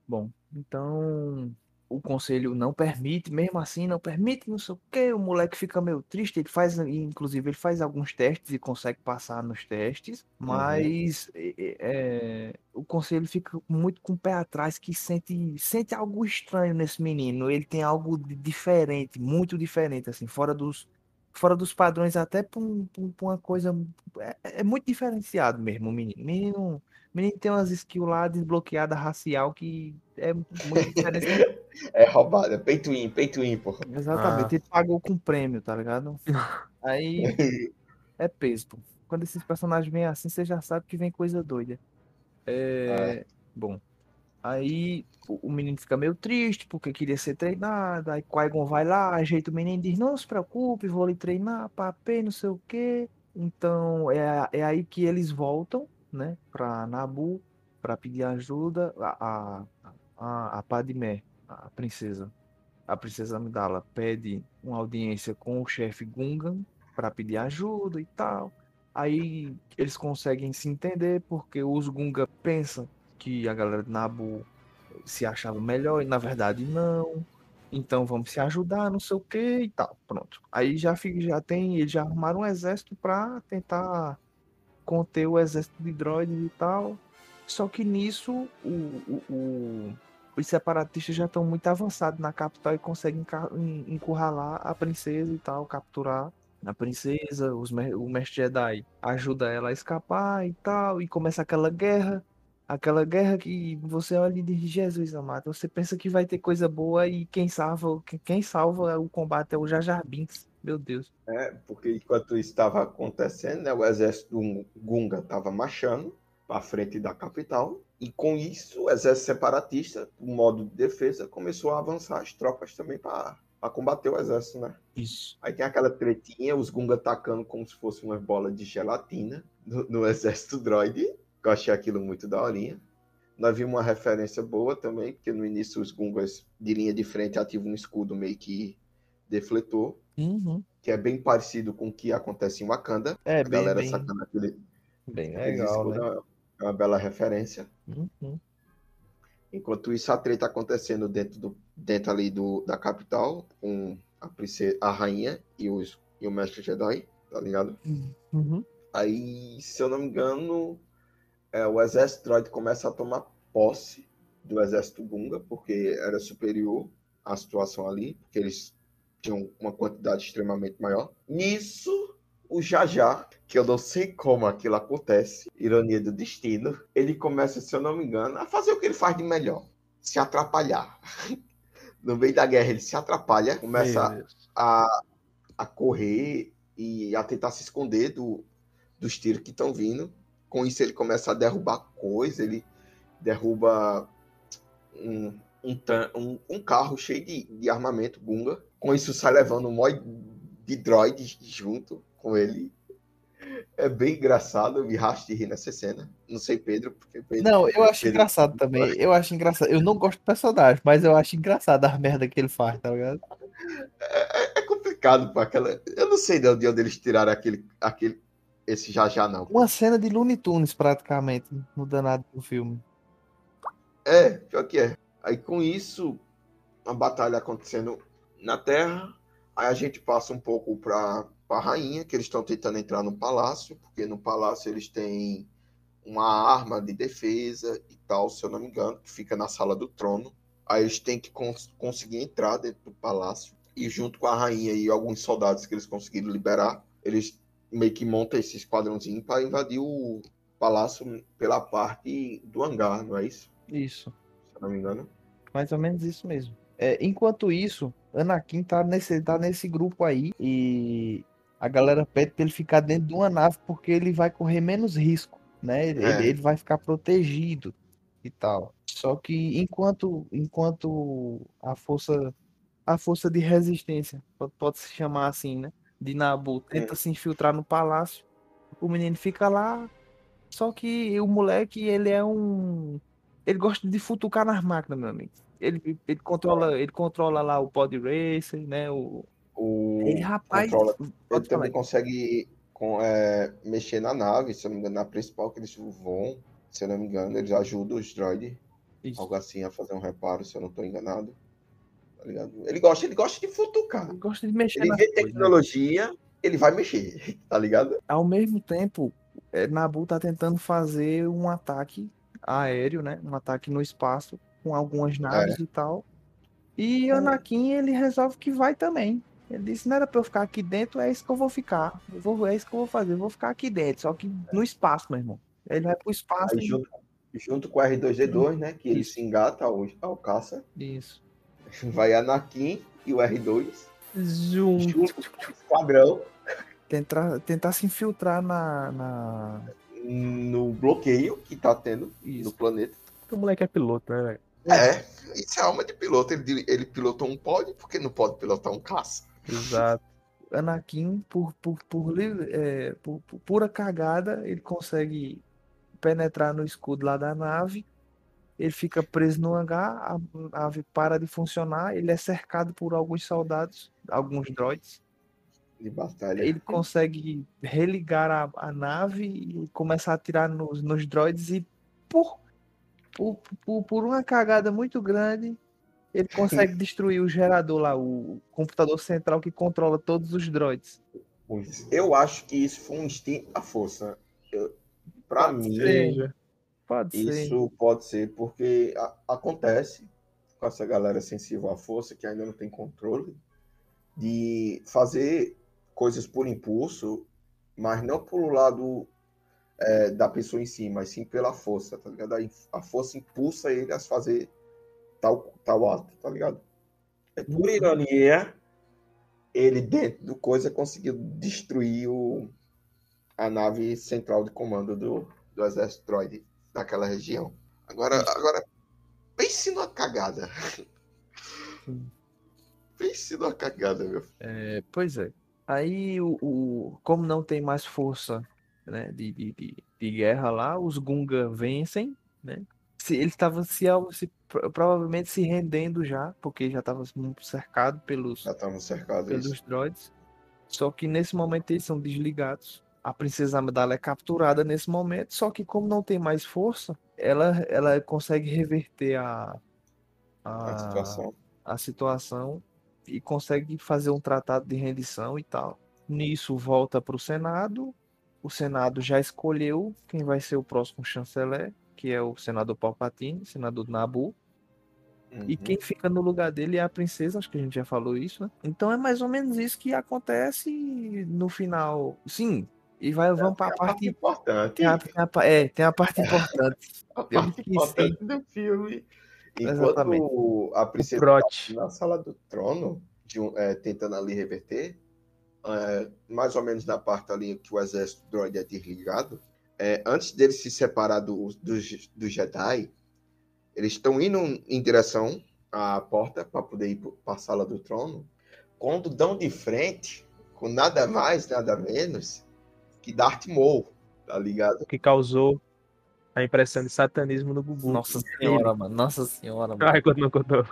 Bom, então o conselho não permite, mesmo assim não permite, não sei o quê. O moleque fica meio triste. Ele faz, inclusive, ele faz alguns testes e consegue passar nos testes, mas é, é, o conselho fica muito com o pé atrás, que sente, sente algo estranho nesse menino. Ele tem algo de diferente, muito diferente, assim, fora dos, fora dos padrões, até para um, um- uma coisa. É, é muito diferenciado mesmo, o menino. Menino. Menino tem umas skills lá desbloqueada racial que é muito diferente. É roubada, peito in, peito in, porra. Exatamente, Ah. ele pagou com prêmio, tá ligado? Aí é peso, pô. Quando esses personagens vêm assim, você já sabe que vem coisa doida. É. Bom. Aí o o menino fica meio triste porque queria ser treinado. Aí Qui-Gon vai lá, ajeita o menino e diz: Não se preocupe, vou lhe treinar, papê, não sei o quê. Então é, é aí que eles voltam, né, pra Nabu, pra pedir ajuda. A, a, a, a Padmé, a princesa, a princesa Amidala, pede uma audiência com o chefe Gungan pra pedir ajuda e tal. Aí eles conseguem se entender porque os Gunga pensam que a galera de Nabu se achava melhor e na verdade não. Então vamos se ajudar, não sei o que e tal. Pronto. Aí já fica, já tem, eles já arrumaram um exército para tentar conter o exército de droids e tal. Só que nisso o, o- o- os separatistas já estão muito avançados na capital e conseguem encurralar a princesa e tal, capturar a princesa, os, o mestre Jedi ajuda ela a escapar e tal, e começa aquela guerra. Aquela guerra que você olha e diz, Jesus amado, você pensa que vai ter coisa boa e quem salva, quem salva o combate é o Jar Jar Binks. Meu Deus. É, porque enquanto isso estava acontecendo, né, o exército do Gunga estava marchando para frente da capital, e com isso o exército separatista, o modo de defesa, começou a avançar as tropas também para combater o exército, né? Isso. Aí tem aquela tretinha, os Gunga atacando como se fosse uma bola de gelatina no, no exército droid, que eu achei aquilo muito daorinha. Nós vimos uma referência boa também, porque no início os Gungas de linha de frente ativam um escudo meio que defletor, Uhum. que é bem parecido com o que acontece em Wakanda. É a bem, galera bem, sacando aquele, bem legal, escudo, né? É uma bela referência. Uhum. Enquanto isso, a treta acontecendo dentro, do, dentro ali do, da capital, com a, princesa, a rainha e, os, e o mestre Jedi, tá ligado? Uhum. Aí, se eu não me engano, é, o exército droid começa a tomar posse do exército Gunga, porque era superior à situação ali, porque eles tinham uma quantidade extremamente maior. Nisso, o Jajá, que eu não sei como aquilo acontece, ironia do destino, ele começa, se eu não me engano, a fazer o que ele faz de melhor: se atrapalhar. no meio da guerra, ele se atrapalha, começa a, a correr e a tentar se esconder do, dos tiros que estão vindo. Com isso, ele começa a derrubar coisas, ele derruba um, um, um, um carro cheio de, de armamento Gunga. Com isso, sai levando um monte de droids junto com ele. É bem engraçado, eu me rasto de rir nessa cena. Não sei, Pedro, porque Pedro, Não, eu acho Pedro, engraçado também. Eu acho engraçado. Eu não gosto do personagem, mas eu acho engraçado a merda que ele faz, tá ligado? É, é complicado para aquela. Eu não sei de onde eles tiraram aquele, aquele, esse já já não. Uma cena de Looney Tunes, praticamente, no danado do filme. É, pior que é. Aí com isso, a batalha acontecendo na Terra, aí a gente passa um pouco para a rainha, que eles estão tentando entrar no palácio, porque no palácio eles têm uma arma de defesa e tal, se eu não me engano, que fica na sala do trono. Aí eles têm que cons conseguir entrar dentro do palácio. E junto com a rainha e alguns soldados que eles conseguiram liberar, eles meio que montam esse esquadrãozinho para invadir o palácio pela parte do hangar, não é isso? Isso. Se eu não me engano. Mais ou menos isso mesmo. É, enquanto isso, Anakin tá nesse, tá nesse grupo aí e a galera pede pra ele ficar dentro de uma nave porque ele vai correr menos risco, né? Ele, É. ele vai ficar protegido e tal. Só que enquanto, enquanto a força a força de resistência, pode, pode se chamar assim, né? De Nabu tenta se infiltrar no palácio, o menino fica lá, só que o moleque, ele é um ele gosta de futucar nas máquinas, meu amigo. Ele, ele controla, ele controla lá o pod racer, né? O, O ele, rapaz, controla- Ele também consegue com, é, mexer na nave, se eu não me engano, na principal que eles vão, se eu não me engano, eles ajudam os droids, Isso. algo assim, a fazer um reparo, se eu não estou enganado. Tá ligado? Ele gosta, ele gosta de futucar. Ele gosta de mexer Ele vê coisas, né? tecnologia, ele vai mexer, tá ligado? Ao mesmo tempo, é, Nabu tá tentando fazer um ataque aéreo, né? Um ataque no espaço com algumas naves e tal. E Anakin, ele resolve que vai também. Ele disse, não era pra eu ficar aqui dentro, é isso que eu vou ficar. Eu vou, é isso que eu vou fazer, eu vou ficar aqui dentro, só que no espaço, meu irmão. Ele vai pro espaço Aí e... junto, junto com o R2D2, né, que ele Isso. se engata ao, ao caça, Isso. vai Anakin e o R2, Junto. junto com o esquadrão, Tentar, tentar se infiltrar na... na... no bloqueio que tá tendo no Isso. planeta. O moleque é piloto, né, velho? É, isso é alma de piloto. Ele, ele pilotou um pod, porque não pode pilotar um caça? Exato. Anakin, por, por, por, é, por, por pura cagada, ele consegue penetrar no escudo lá da nave. Ele fica preso no hangar, a a nave para de funcionar, ele é cercado por alguns soldados, alguns droids. De batalha. Ele consegue religar a, a nave e começar a atirar nos, nos droids e por, por, por, por uma cagada muito grande, ele consegue destruir o gerador lá, o computador central que controla todos os droids. Eu acho que isso foi um instinto da força. Pode mim, ser. Seja. Pode ser. isso pode ser porque a- acontece com essa galera sensível à força que ainda não tem controle de fazer coisas por impulso, mas não pelo lado é, da pessoa em si, mas sim pela força, tá ligado? A, força impulsa ele a fazer tal, tal ato, tá ligado? É por ironia, ele dentro do coisa conseguiu destruir o, a nave central de comando do, do exército droid naquela região. Agora, agora pense numa cagada. pense numa cagada, meu filho. É, pois é. Aí, o, o- como não tem mais força né, de, de, de, de guerra lá, os Gunga vencem, né? Se, ele estava se, se- pro- provavelmente se rendendo já, porque já estava cercado pelos, Já cercados. pelos droids. Só que nesse momento eles são desligados. A princesa Amidala é capturada nesse momento, só que como não tem mais força, ela, ela consegue reverter a, A situação. a situação e consegue fazer um tratado de rendição e tal. Nisso volta para o Senado. O Senado já escolheu quem vai ser o próximo chanceler, que é o senador Palpatine, senador Nabu. E Uhum. quem fica no lugar dele é a princesa, acho que a gente já falou isso, né? Então é mais ou menos isso que acontece no final. Sim, e vai, vamos para a parte importante. Tem a, tem a é, tem a parte importante. A parte importante do filme. Exatamente. Enquanto a princesa Trote. tá na sala do trono, de um- é, tentando ali reverter, é, mais ou menos na parte ali que o exército droid é desligado, é, antes deles se separar do, dos, dos Jedi, eles estão indo em direção à porta para poder ir para a sala do trono, quando dão de frente com nada mais, nada menos que Darth Maul, tá ligado? O que causou a impressão de satanismo no Bubu. Nossa senhora, mano. Nossa senhora, mano. Ai, quando não contou.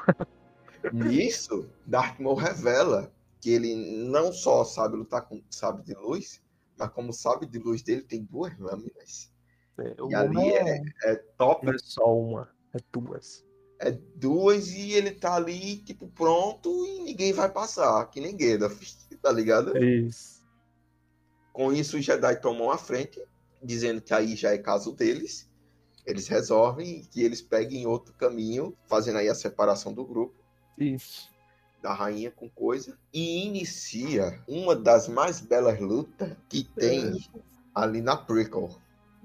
Nisso, Darth Maul revela que ele não só sabe lutar com sabre de luz, mas como sabe de luz dele tem duas lâminas. É, o E ali é, é top, Não é só uma, é duas. é duas e ele tá ali, tipo, pronto e ninguém vai passar, que nem Gandalf, tá ligado? Isso. Com isso, os Jedi tomam a frente, dizendo que aí já é caso deles. Eles resolvem que eles peguem outro caminho, fazendo aí a separação do grupo. Isso. Da rainha com coisa e inicia uma das mais belas lutas que tem ali na prequel.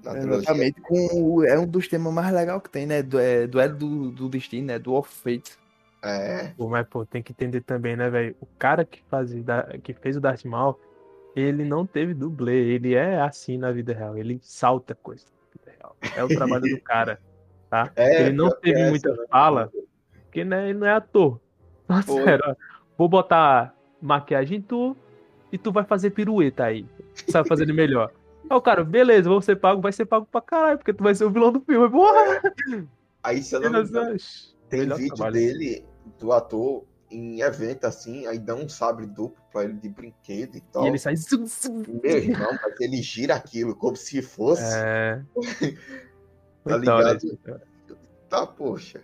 Na trilogia. Exatamente. Com o- é um dos temas mais legais que tem, né? Do, é, duelo do, do destino, né? Do of Fate. É, Pô, mas, pô, tem que entender também, né, velho? O cara que, fazia, da- que fez o Darth Maul, ele não teve dublê. Ele é assim na vida real. Ele salta coisa na vida real. É o trabalho do cara, tá? É, ele não teve essa, muita né? fala, porque né, ele não é ator. Nossa, ó. Vou botar maquiagem em tu e tu vai fazer pirueta aí. Sabe fazer de melhor. Aí o cara, beleza, vou ser pago, vai ser pago pra caralho, porque tu vai ser o vilão do filme. Porra! aí se eu não me engano, tem Melhor vídeo trabalho. dele, do ator, em evento assim, aí dá um sabre duplo pra ele de brinquedo e tal. E ele sai. zum, zum. Meu irmão, mas ele gira aquilo como se fosse. É. Tá Então, olha, ligado? Tá, poxa.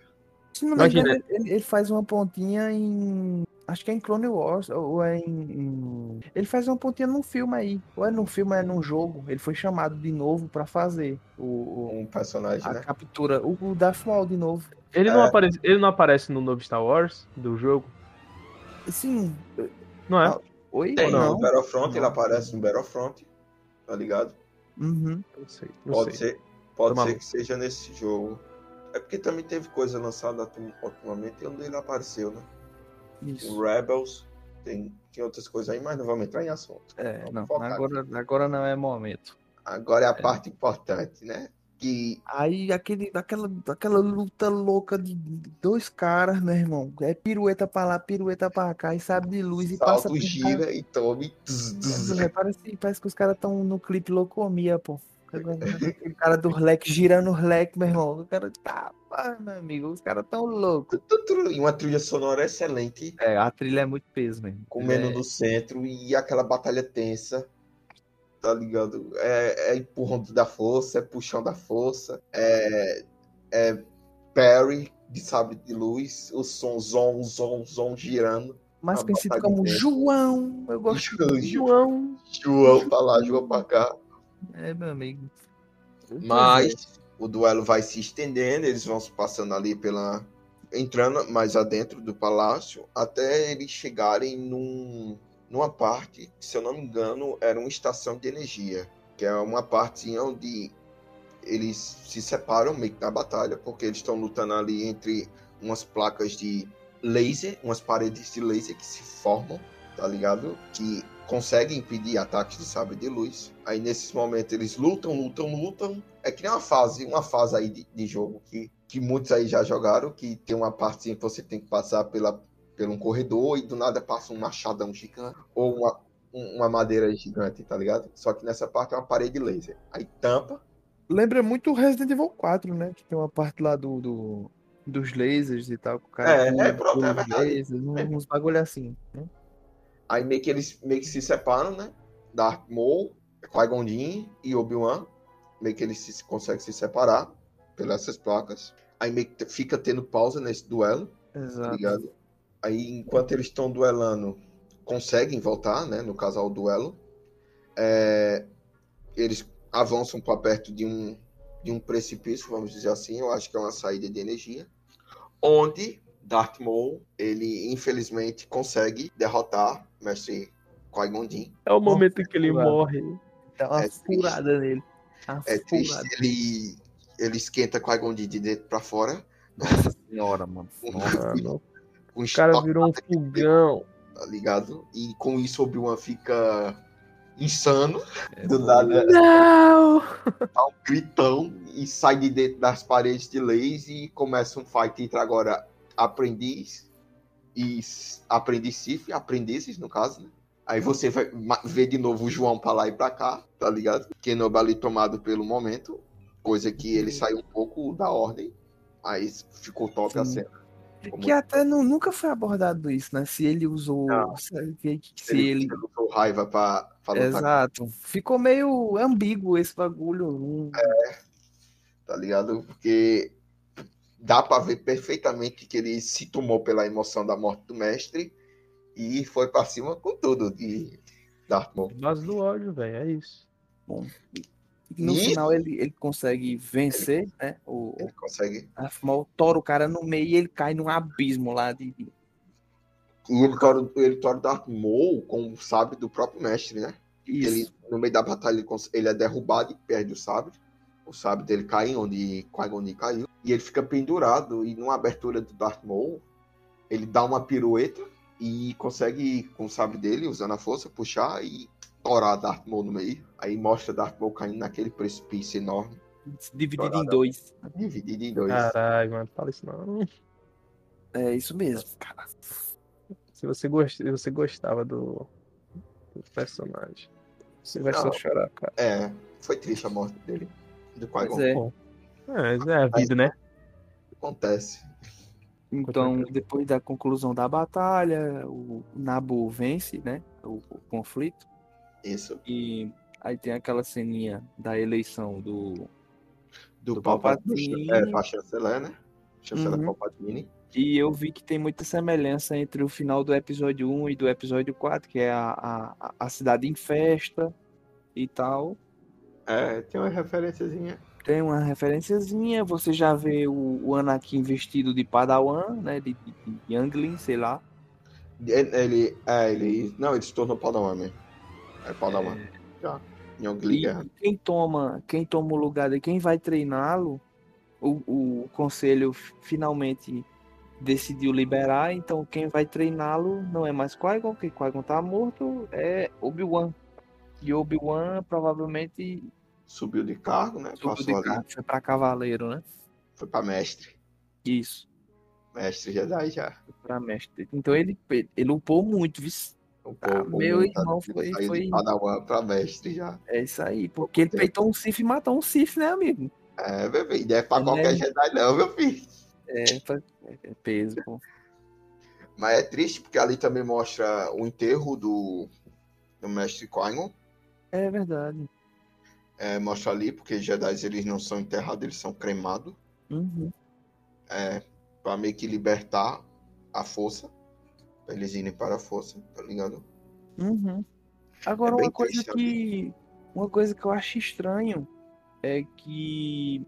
Se não me Imagina. engano, ele, ele faz uma pontinha em. Acho que é em Clone Wars, ou é em, em- Ele faz uma pontinha num filme aí. Ou é num filme, ou é num jogo. Ele foi chamado de novo pra fazer o, o- Um personagem, a né? captura. O, o Darth Maul de novo. Ele não, É. aparece, ele não aparece no novo Star Wars do jogo? Sim. Não é? Ah, Oi? Tem não. no Battlefront, ele Não. aparece no Battlefront, tá ligado? Uhum. Não sei. Não Pode sei. ser, pode ser que seja nesse jogo. É porque também teve coisa lançada ultimamente onde ele apareceu, né? Isso. O Rebels, tem, tem outras coisas aí, mas não vamos entrar em assunto. É, não. Agora, agora não é momento. Agora é a parte importante, né? Que Aí aquele, aquela, aquela luta louca de dois caras, meu irmão. É pirueta pra lá, pirueta pra cá, e sabe de luz e passa salto, por gira e tome. É, parece, parece que os caras estão no clipe Locomia, pô. Aquele cara dos leques girando os leques, meu irmão. O cara tá, meu amigo, os caras tão loucos. E uma trilha sonora excelente, É, a trilha é muito peso mesmo. com o menu é, no centro e aquela batalha tensa. Tá ligado? É, é empurrão da força, é puxão da força, é, é Perry de sabre de luz, o som zon, zon, zon girando. mais conhecido como. João. Eu gosto João, João. João pra lá, João pra cá. É, meu amigo. Mas o duelo vai se estendendo, eles vão se passando ali pela. entrando mais adentro do palácio, até eles chegarem num, numa parte, que, se eu não me engano, era uma estação de energia. Que é uma parte onde eles se separam meio que na batalha, porque eles estão lutando ali entre umas placas de laser, umas paredes de laser que se formam, tá ligado? Que conseguem impedir ataques de sabre de luz. Aí nesses momentos eles lutam, lutam, lutam. É que nem uma fase, uma fase aí de, de jogo que, que muitos aí já jogaram, que tem uma parte que você tem que passar pela, por um corredor e do nada passa um machadão gigante ou uma, um- uma madeira gigante, tá ligado? Só que nessa parte é uma parede laser. Aí tampa, Lembra muito o Resident Evil 4, né? Que tem uma parte lá do, do- dos lasers e tal. que o cara É, é, pronto, é verdade. lasers, uns bagulho assim. Né? Aí meio que eles meio que se separam, né? Darth Maul, Qui-Gon Jinn e Obi-Wan. Meio que eles se, conseguem se separar pelas essas placas. Aí meio que fica tendo pausa nesse duelo, tá Exato. ligado? Aí enquanto eles estão duelando, conseguem voltar, né? No caso ao duelo. É, eles avançam para perto de um, de um precipício, vamos dizer assim. Eu acho que é uma saída de energia. Onde Darth Maul, ele infelizmente consegue derrotar mestre Qui-Gon Jinn. É o momento em que ele furada. morre. Dá uma É triste. furada nele. Uma É triste, furada. ele, ele esquenta Qui-Gon Jinn de dentro pra fora. Nossa senhora, mano. Nossa. Um o cara virou um fogão. tá ligado? E com isso Obi-Wan fica insano. É Do nada Não! dá um gritão e sai de dentro das paredes de leis e começa um fight entre agora aprendiz e aprendiz Sif, aprendizes no caso, né? Aí você vai ver de novo o João pra lá e pra cá, tá ligado? Kenobi ali tomado pelo momento, coisa que ele saiu um pouco da ordem, aí ficou top a Sim. cena. Ficou Que muito- até nu- nunca foi abordado isso, né? Se ele usou. Não. Se, se ele. ele usou raiva pra, pra lutar, Exato. Ficou meio ambíguo esse bagulho. Hum, tá ligado? Porque dá pra ver perfeitamente que ele se tomou pela emoção da morte do mestre e foi pra cima com tudo de Darth Maul. Base do ódio, velho. É isso. No Isso. final ele, ele consegue vencer, né? O, Ele consegue. a Maul tora o cara no meio e ele cai num abismo lá de. E ele tora, ele tora o Darth Maul com o sabre do próprio mestre, né? Isso. Ele, no meio da batalha, ele, ele é derrubado e perde o sabre. O sabre dele cai onde Qui-Gon caiu. E ele fica pendurado. E numa abertura do Darth Maul, ele dá uma pirueta e consegue, com o sabre dele, usando a força, puxar e torar Darth Maul no meio. Aí mostra Darth Maul caindo naquele precipício enorme, Dividido em Torada. dois. dividido em dois. Caralho, mano. Fala isso não. É isso mesmo, cara. Se você, gost... se você gostava do... do personagem, você vai só Não. chorar, cara. É, foi triste a morte dele. Do Qui-Gon. É. Bom. É, é a vida, né? Acontece. Então, depois da conclusão da batalha, o Nabu vence, né? O, o conflito. Isso. E aí tem aquela ceninha da eleição do. Do, Do Palpatine. Palpatine. É, pra chanceler, né? Chanceler Uhum. Palpatine. E eu vi que tem muita semelhança entre o final do episódio 1 e do episódio 4, que é a, a, a cidade em festa e tal. É, tem uma referênciazinha. Tem uma referenciazinha, você já vê o, o Anakin vestido de Padawan, né? De, de, de sei lá. Ele, ele- é, ele. Não, ele se tornou Padawan mesmo. É Padawan. Já. E Liga. quem toma, quem toma o lugar de quem vai treiná-lo, o, o conselho finalmente decidiu liberar, então quem vai treiná-lo não é mais Qui-Gon, porque Qui-Gon tá morto, é Obi-Wan. E Obi-Wan provavelmente Subiu de cargo, né? subiu Passou de ali. foi pra cavaleiro, né? Foi pra mestre. Isso, Mestre Jedi já. foi pra mestre. Então ele, ele upou muito, viu? Ah, pouco, meu muito, irmão foi- foi- Padawan pra mestre já. É isso aí, porque ele peitou um Sif e matou um Sif, né, amigo? É, filho. Não é pra Ele qualquer é- Jedi, não, meu filho. É, é peso, pô. Mas é triste porque ali também mostra o enterro do, do mestre Qui-Gon. É verdade. É, mostra ali, porque Jedi eles não são enterrados, eles são cremados. Uhum. É, pra meio que libertar a força. Pra eles irem para a força, tá ligado? Uhum. Agora, É uma coisa triste, que. Uma coisa que eu acho estranho é que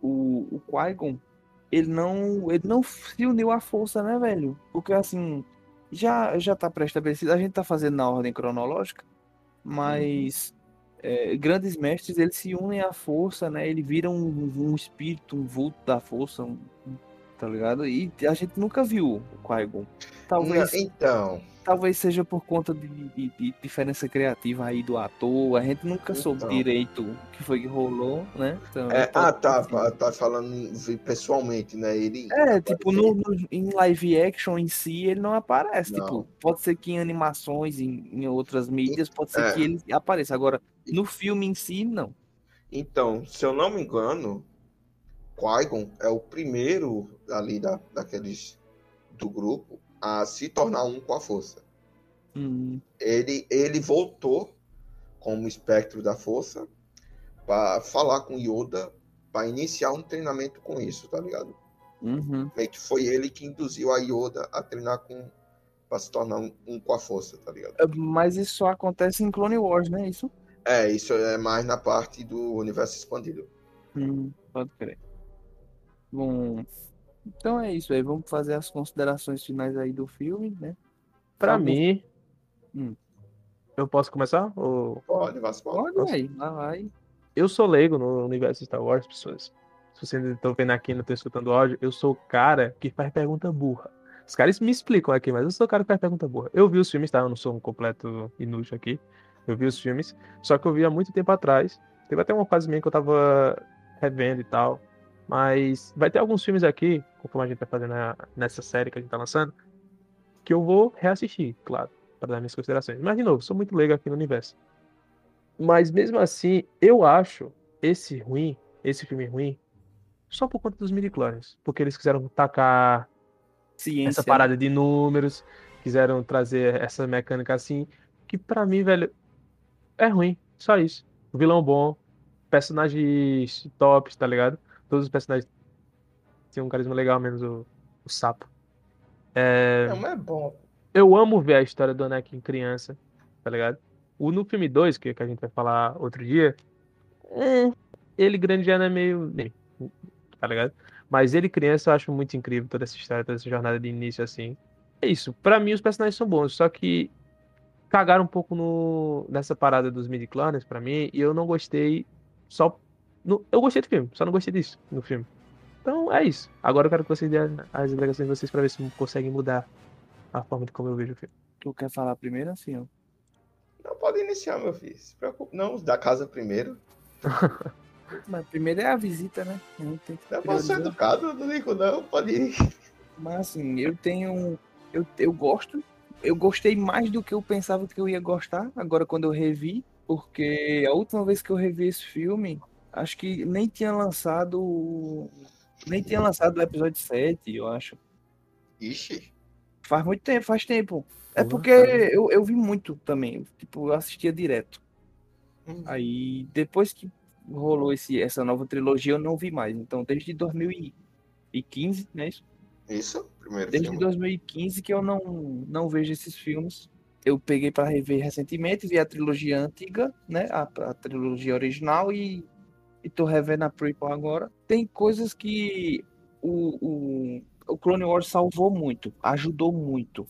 o, o Qui-Gon, ele não, ele não se uniu à força, né, velho? Porque assim, já, já tá pré-estabelecido, a gente tá fazendo na ordem cronológica, mas é, grandes mestres, eles se unem à força, né? Ele vira um, um espírito, um vulto da força, um- tá ligado? E a gente nunca viu o Qui-Gon. Talvez Então, talvez seja por conta de, de- de diferença criativa aí do ator. A gente nunca soube Então. direito o que foi que rolou, né? Então, é, ah, tá, enfim. tá falando pessoalmente, né? Ele, É, tipo, no, no- em live action em si, ele não aparece. Não. Tipo, pode ser que em animações, em, em outras mídias, pode ser É. que ele apareça. Agora, no filme em si, não. Então, se eu não me engano, Qui-Gon é o primeiro ali da, daqueles do grupo a se tornar um com a força. Hum, Ele, ele voltou como espectro da força para falar com Yoda para iniciar um treinamento com isso, tá ligado? uhum. Meio que foi ele que induziu a Yoda a treinar com para se tornar um, um com a força, tá ligado? Mas isso só acontece em Clone Wars, né? Isso? É, isso é mais na parte do universo expandido. Hum, pode crer. Bom, Então é isso aí. Vamos fazer as considerações finais aí do filme, né? Pra Algum- mim. Hum. Eu posso começar? Ou... Pode, vai, pode. Olha aí, lá vai. Eu sou leigo no universo Star Wars, pessoas. Se vocês estão vendo aqui e não estão escutando o áudio, eu sou o cara que faz pergunta burra. Os caras me explicam aqui, mas eu sou o cara que faz pergunta burra. Eu vi os filmes, tá? Eu não sou um completo inútil aqui. Eu vi os filmes, só que eu vi há muito tempo atrás. Teve até uma fase minha que eu tava revendo e tal. Mas vai ter alguns filmes aqui, conforme a gente vai fazer na- nessa série que a gente tá lançando, que eu vou reassistir, claro, para dar minhas considerações. Mas, de novo, sou muito leigo aqui no universo. Mas mesmo assim, eu acho esse ruim, esse filme ruim, só por conta dos midi-clones. Porque eles quiseram tacar Ciência. essa parada de números, quiseram trazer essa mecânica assim, que pra mim, velho, é ruim. Só isso. O vilão bom, personagens tops, tá ligado? Todos os personagens tinham um carisma legal, menos o, o sapo. É, Não, mas é bom. eu amo ver a história do Anakin criança, tá ligado? O no filme 2, que, que a gente vai falar outro dia, é, ele grande já não é meio. nem, Tá ligado? Mas ele criança eu acho muito incrível toda essa história, toda essa jornada de início assim. É isso. Pra mim os personagens são bons, só que cagaram um pouco no, nessa parada dos midi-clones pra mim e eu não gostei só. no- eu gostei do filme, só não gostei disso no filme. Então é isso. Agora eu quero que vocês dêem as alegações de vocês pra ver se conseguem mudar a forma de como eu vejo o filme. Tu quer falar primeiro assim, ó? Não pode iniciar, meu filho. Se preocupe. Não, os da casa primeiro. Mas primeiro é a visita, né? Tem que Não posso ser educado, não digo não. Pode ir. Mas assim, eu tenho. Eu, eu gosto. Eu gostei mais do que eu pensava que eu ia gostar, agora quando eu revi, porque a última vez que eu revi esse filme, acho que nem tinha lançado. Nem tinha lançado o episódio 7, eu acho. Ixi. Faz muito tempo, faz tempo. É porque eu, eu vi muito também. Tipo, eu assistia direto. Hum. Aí depois que rolou esse, essa nova trilogia, eu não vi mais. Então, desde 2015, né? Isso? Isso, primeiro Desde filme. 2015 que eu não, não vejo esses filmes. Eu peguei para rever recentemente, vi a trilogia antiga, né? A, a trilogia original e, e tô revendo a prequel agora. Tem coisas que o, o, o Clone Wars salvou muito, ajudou muito.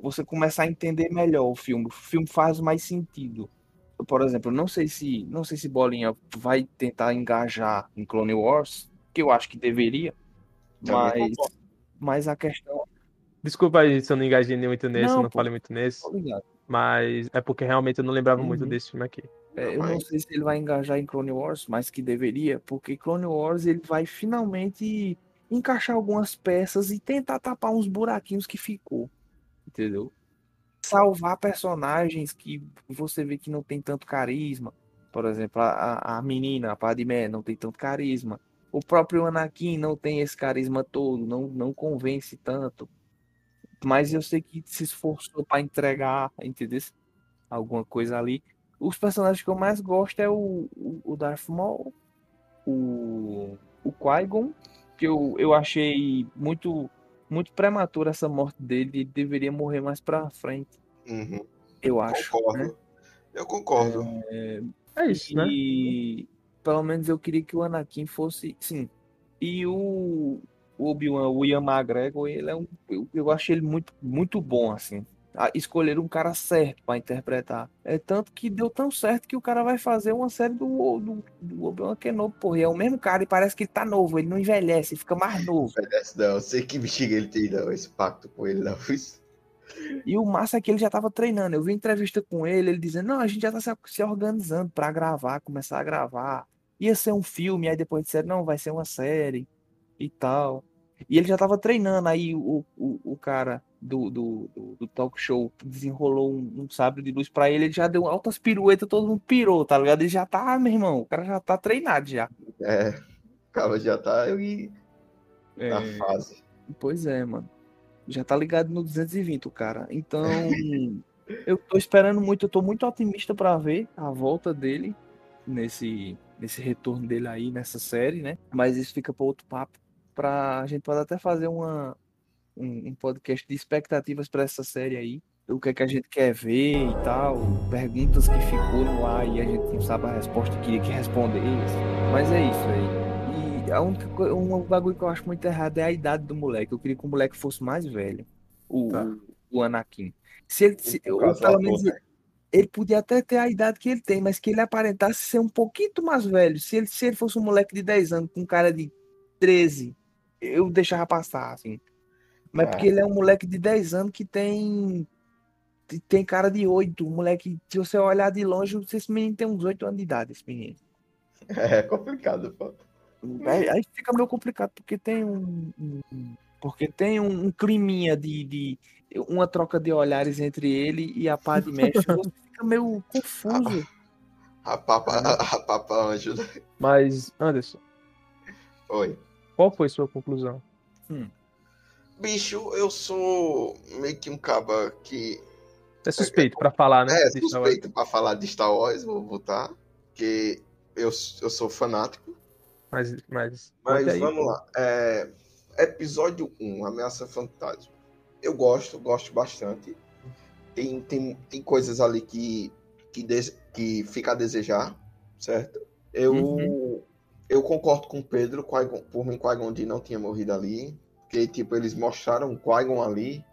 Você começar a entender melhor o filme. O filme faz mais sentido. Por exemplo, não sei se não sei se Bolinha vai tentar engajar em Clone Wars, que eu acho que deveria, Também mas concordo. Mas a questão Desculpa aí se eu não engajei muito nesse, Não, não, pô. falei muito nesse, Obrigado. mas é porque realmente eu não lembrava muito Uhum. desse filme aqui. É, eu não Mas- sei se ele vai engajar em Clone Wars, mas que deveria, porque Clone Wars ele vai finalmente encaixar algumas peças e tentar tapar uns buraquinhos que ficou, entendeu? Salvar personagens que você vê que não tem tanto carisma. Por exemplo, a, a- a menina, a Padmé, não tem tanto carisma. O próprio Anakin não tem esse carisma todo, não, não convence tanto. Mas eu sei que se esforçou para entregar, entendeu? Alguma coisa ali. Os personagens que eu mais gosto é o, o, o Darth Maul, o, o Qui-Gon, que eu, eu achei muito muito prematura essa morte dele, ele deveria morrer mais pra frente, Uhum. eu acho. Concordo. né? Eu concordo. É isso, né? Pelo menos eu queria que o Anakin fosse, sim. E o, o Obi-Wan, o Ian McGregor, ele é um, eu, eu achei ele muito muito bom assim. Ah, Escolheram um cara certo pra interpretar. É tanto que deu tão certo que o cara vai fazer uma série do, do, do Obi-Wan Kenobi, porra. E é o mesmo cara e parece que ele tá novo, ele não envelhece, ele fica mais novo. Obedece, não. Eu sei que bexiga ele tem, não. Esse pacto com ele, não. Isso. E o massa é que ele já tava treinando. Eu vi entrevista com ele, ele dizendo: Não, a gente já tá se, se organizando pra gravar, começar a gravar. Ia ser um filme, aí depois disseram: Não, vai ser uma série e tal. E ele já tava treinando. Aí o, o, o cara do, do, do, do talk show desenrolou um, um sabre de luz pra ele, ele já deu altas piruetas, todo mundo pirou, tá ligado? Ele já tá, meu irmão, o cara já tá treinado já. É. O cara já tá aí na É. fase. Pois é, mano. Já tá ligado no 220, o cara. Então, eu tô esperando muito, eu tô muito otimista pra ver a volta dele nesse, nesse retorno dele aí nessa série, né? Mas isso fica para outro papo. Pra, a gente pode até fazer uma, um, um podcast de expectativas pra essa série aí. O que é que a gente quer ver e tal. Perguntas que ficou no ar e a gente não sabe a resposta e queria que respondesse. Mas é isso aí. a única coisa, um bagulho que eu acho muito errado é a idade do moleque. Eu queria que o moleque fosse mais velho. O, Tá. o, Anakin. Se ele, se, ou pelo menos né? Ele podia até ter a idade que ele tem, mas que ele aparentasse ser um pouquinho mais velho. Se ele, se ele fosse um moleque de 10 anos com um cara de 13, eu deixava passar, assim. Mas É. porque ele é um moleque de 10 anos que tem tem cara de 8. Um moleque, se você olhar de longe, esse menino tem uns 8 anos de idade, esse menino. É complicado, pô. Aí, aí fica meio complicado, porque tem um. um- porque tem um, um climinha de, de. Uma troca de olhares entre ele e a pá de mestre. Você fica meio confuso. A papa, a, a papa anjo. né? Mas, Anderson, Oi. qual foi sua conclusão? Bicho, eu sou meio que um caba que É suspeito pra falar, né? é de Star Wars. suspeito pra falar de Star Wars, vou botar. Que eu, eu sou fanático. Mas, mas, Mas aí, vamos pô. lá. É, episódio 1, Ameaça Fantasma. Eu gosto, gosto bastante. Tem, tem, tem coisas ali que, que, des- que fica a desejar, certo? Eu, Uhum. eu concordo com o Pedro, por mim, Qui-Gon Jinn não tinha morrido ali. Porque, tipo, eles mostraram o Qui-Gon ali,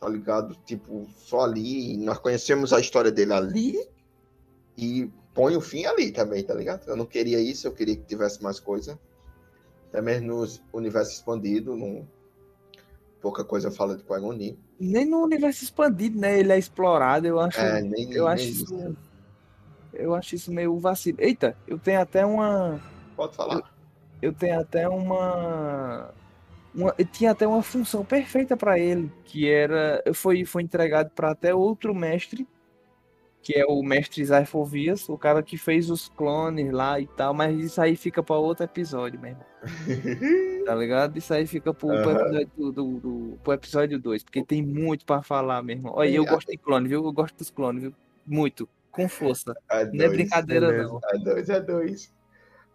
tá ligado? Tipo, só ali. Nós conhecemos a história dele ali. E põe o fim ali também, tá ligado? Eu não queria isso, eu queria que tivesse mais coisa. Até mesmo no universo expandido, não... pouca coisa fala de Jinn. Nem no universo expandido, né? Ele é explorado. Eu acho, É, nem, eu nem acho isso. isso. Eu acho isso meio vacilo. Eita, eu tenho até uma. Pode falar. eu tenho até uma, uma eu tinha até uma função perfeita para ele, que era foi foi entregado para até outro mestre, que é o mestre Zyphovias, o cara que fez os clones lá e tal, mas isso aí fica para outro episódio mesmo. Tá ligado? Isso aí fica pro, pro Aham. episódio do, do, do- pro episódio 2, porque tem muito para falar mesmo. Olha, Tem, eu gosto de clone, viu? Eu gosto dos clones, viu? Muito, com força. É Não é dois. brincadeira beleza. não. É dois, é dois.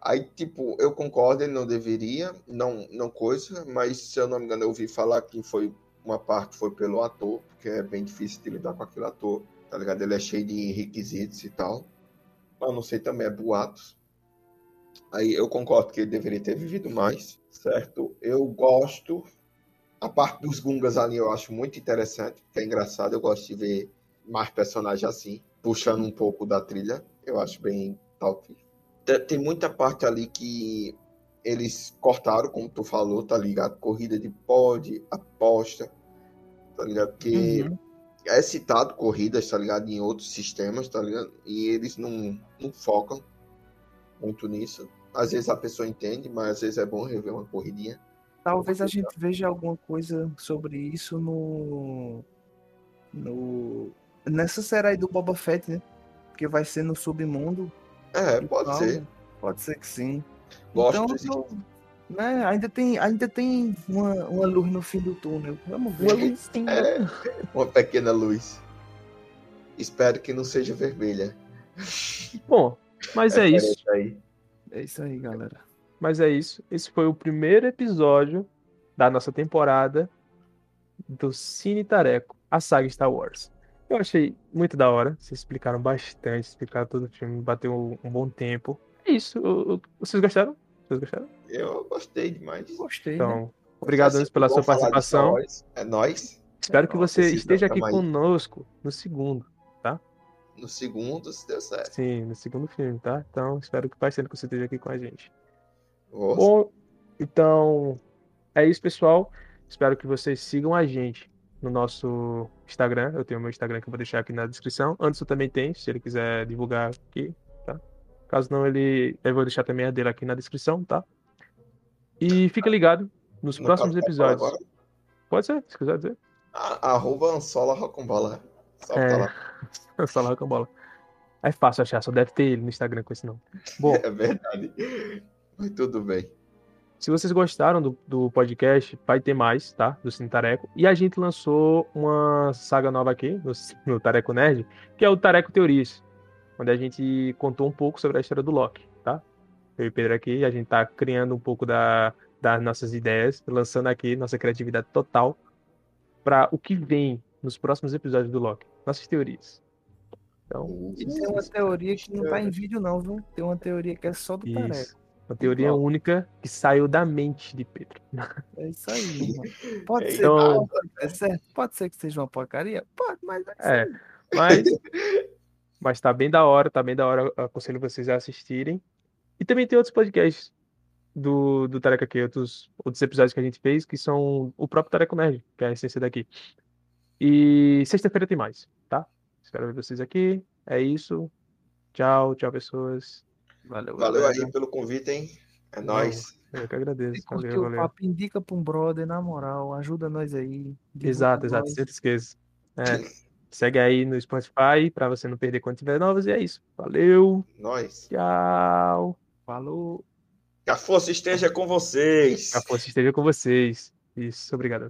Aí, tipo, eu concordo, ele não deveria, não, não coisa, mas se eu não me engano, eu ouvi falar que foi uma parte foi pelo ator, porque é bem difícil de lidar com aquele ator, tá ligado? Ele é cheio de requisitos e tal. Mas não sei também, é boatos. Aí eu concordo que ele deveria ter vivido mais, certo? Eu gosto. A parte dos Gungas ali eu acho muito interessante, que é engraçado, eu gosto de ver mais personagens assim, puxando um pouco da trilha, eu acho bem top. Tem- muita parte ali que eles cortaram, como tu falou, tá ligado? Corrida de pod, aposta, tá ligado? Porque Uhum. É citado corridas, tá ligado? Em outros sistemas, tá ligado? E eles não, não focam muito nisso. Às vezes a pessoa entende, mas às vezes é bom rever uma corridinha. Talvez a gente veja alguma coisa sobre isso no. no nessa série aí do Boba Fett, né? Que vai ser no submundo. É, pode tal. ser. Pode ser que sim. Gosto então, desse- eu- né, ainda tem, ainda tem uma, uma luz no fim do túnel. Vamos ver. Uma luzinha. É, uma pequena luz. Espero que não seja vermelha. Bom, mas é isso. Aí. É isso aí, galera. Mas é isso. Esse foi o primeiro episódio da nossa temporada do Cine Tareco, a saga Star Wars. Eu achei muito da hora. Vocês explicaram bastante, explicaram todo o filme, bateu um bom tempo. É isso. Eu- eu- Vocês gostaram? Vocês gostaram? Eu gostei demais. Gostei. né? Então, obrigado, Assim, Anderson, pela sua participação. É nóis. Espero que você esteja aqui conosco no segundo. No segundo, se deu certo. Sim, no segundo filme, tá? Então, espero que faz tempo que você esteja aqui com a gente. Nossa. Bom, então é isso, pessoal. Espero que vocês sigam a gente no nosso Instagram. Eu tenho o meu Instagram que eu vou deixar aqui na descrição. Anderson também tem, se ele quiser divulgar aqui, tá? Caso não, ele eu vou deixar também a dele aqui na descrição, tá? E fica ligado nos No próximos episódios. agora, Pode ser, se quiser dizer. a- Arroba Ansola Rocombola. Só É. tá lá. Só lá com a bola. É fácil achar, só deve ter ele no Instagram com esse nome. Bom, É verdade. Mas tudo bem. Se vocês gostaram do, do podcast, vai ter mais, tá? Do Cine Tareco. E a gente lançou uma saga nova aqui, no, no Tareco Nerd, que é o Tareco Teorias, onde a gente contou um pouco sobre a história do Loki, tá? Eu e o Pedro aqui, a gente tá criando um pouco da, das nossas ideias, lançando aqui nossa criatividade total para o que vem nos próximos episódios do Loki. Nossas teorias. Então, E tem uma teoria que não tá em vídeo, não, viu? Tem uma teoria que é só do Tareco. isso. Uma teoria Igual. única que saiu da mente de Pedro. É isso aí, mano. Pode ser, Então- pode ser? Pode ser que seja uma porcaria? Pode, mas é isso É, mas, mas tá bem da hora, tá bem da hora. eu Aconselho vocês a assistirem. E também tem outros podcasts do, do Tareca aqui, outros, outros episódios que a gente fez, que são o próprio Tareco Nerd, que é a essência daqui. E sexta-feira tem mais, tá? Espero ver vocês aqui. É isso. Tchau, tchau, pessoas. Valeu, Valeu galera. aí pelo convite, hein? É nóis. Eu que Se agradeço. curtiu Valeu, o valeu. papo, indica pra um brother, na moral. Ajuda nós aí. Exato, exato. nós. Sempre esqueça. É, segue aí no Spotify pra você não perder quando tiver novas. E é isso. Valeu. Nós. Tchau. Falou. Que a força esteja com vocês. Que a força esteja com vocês. Isso, obrigado.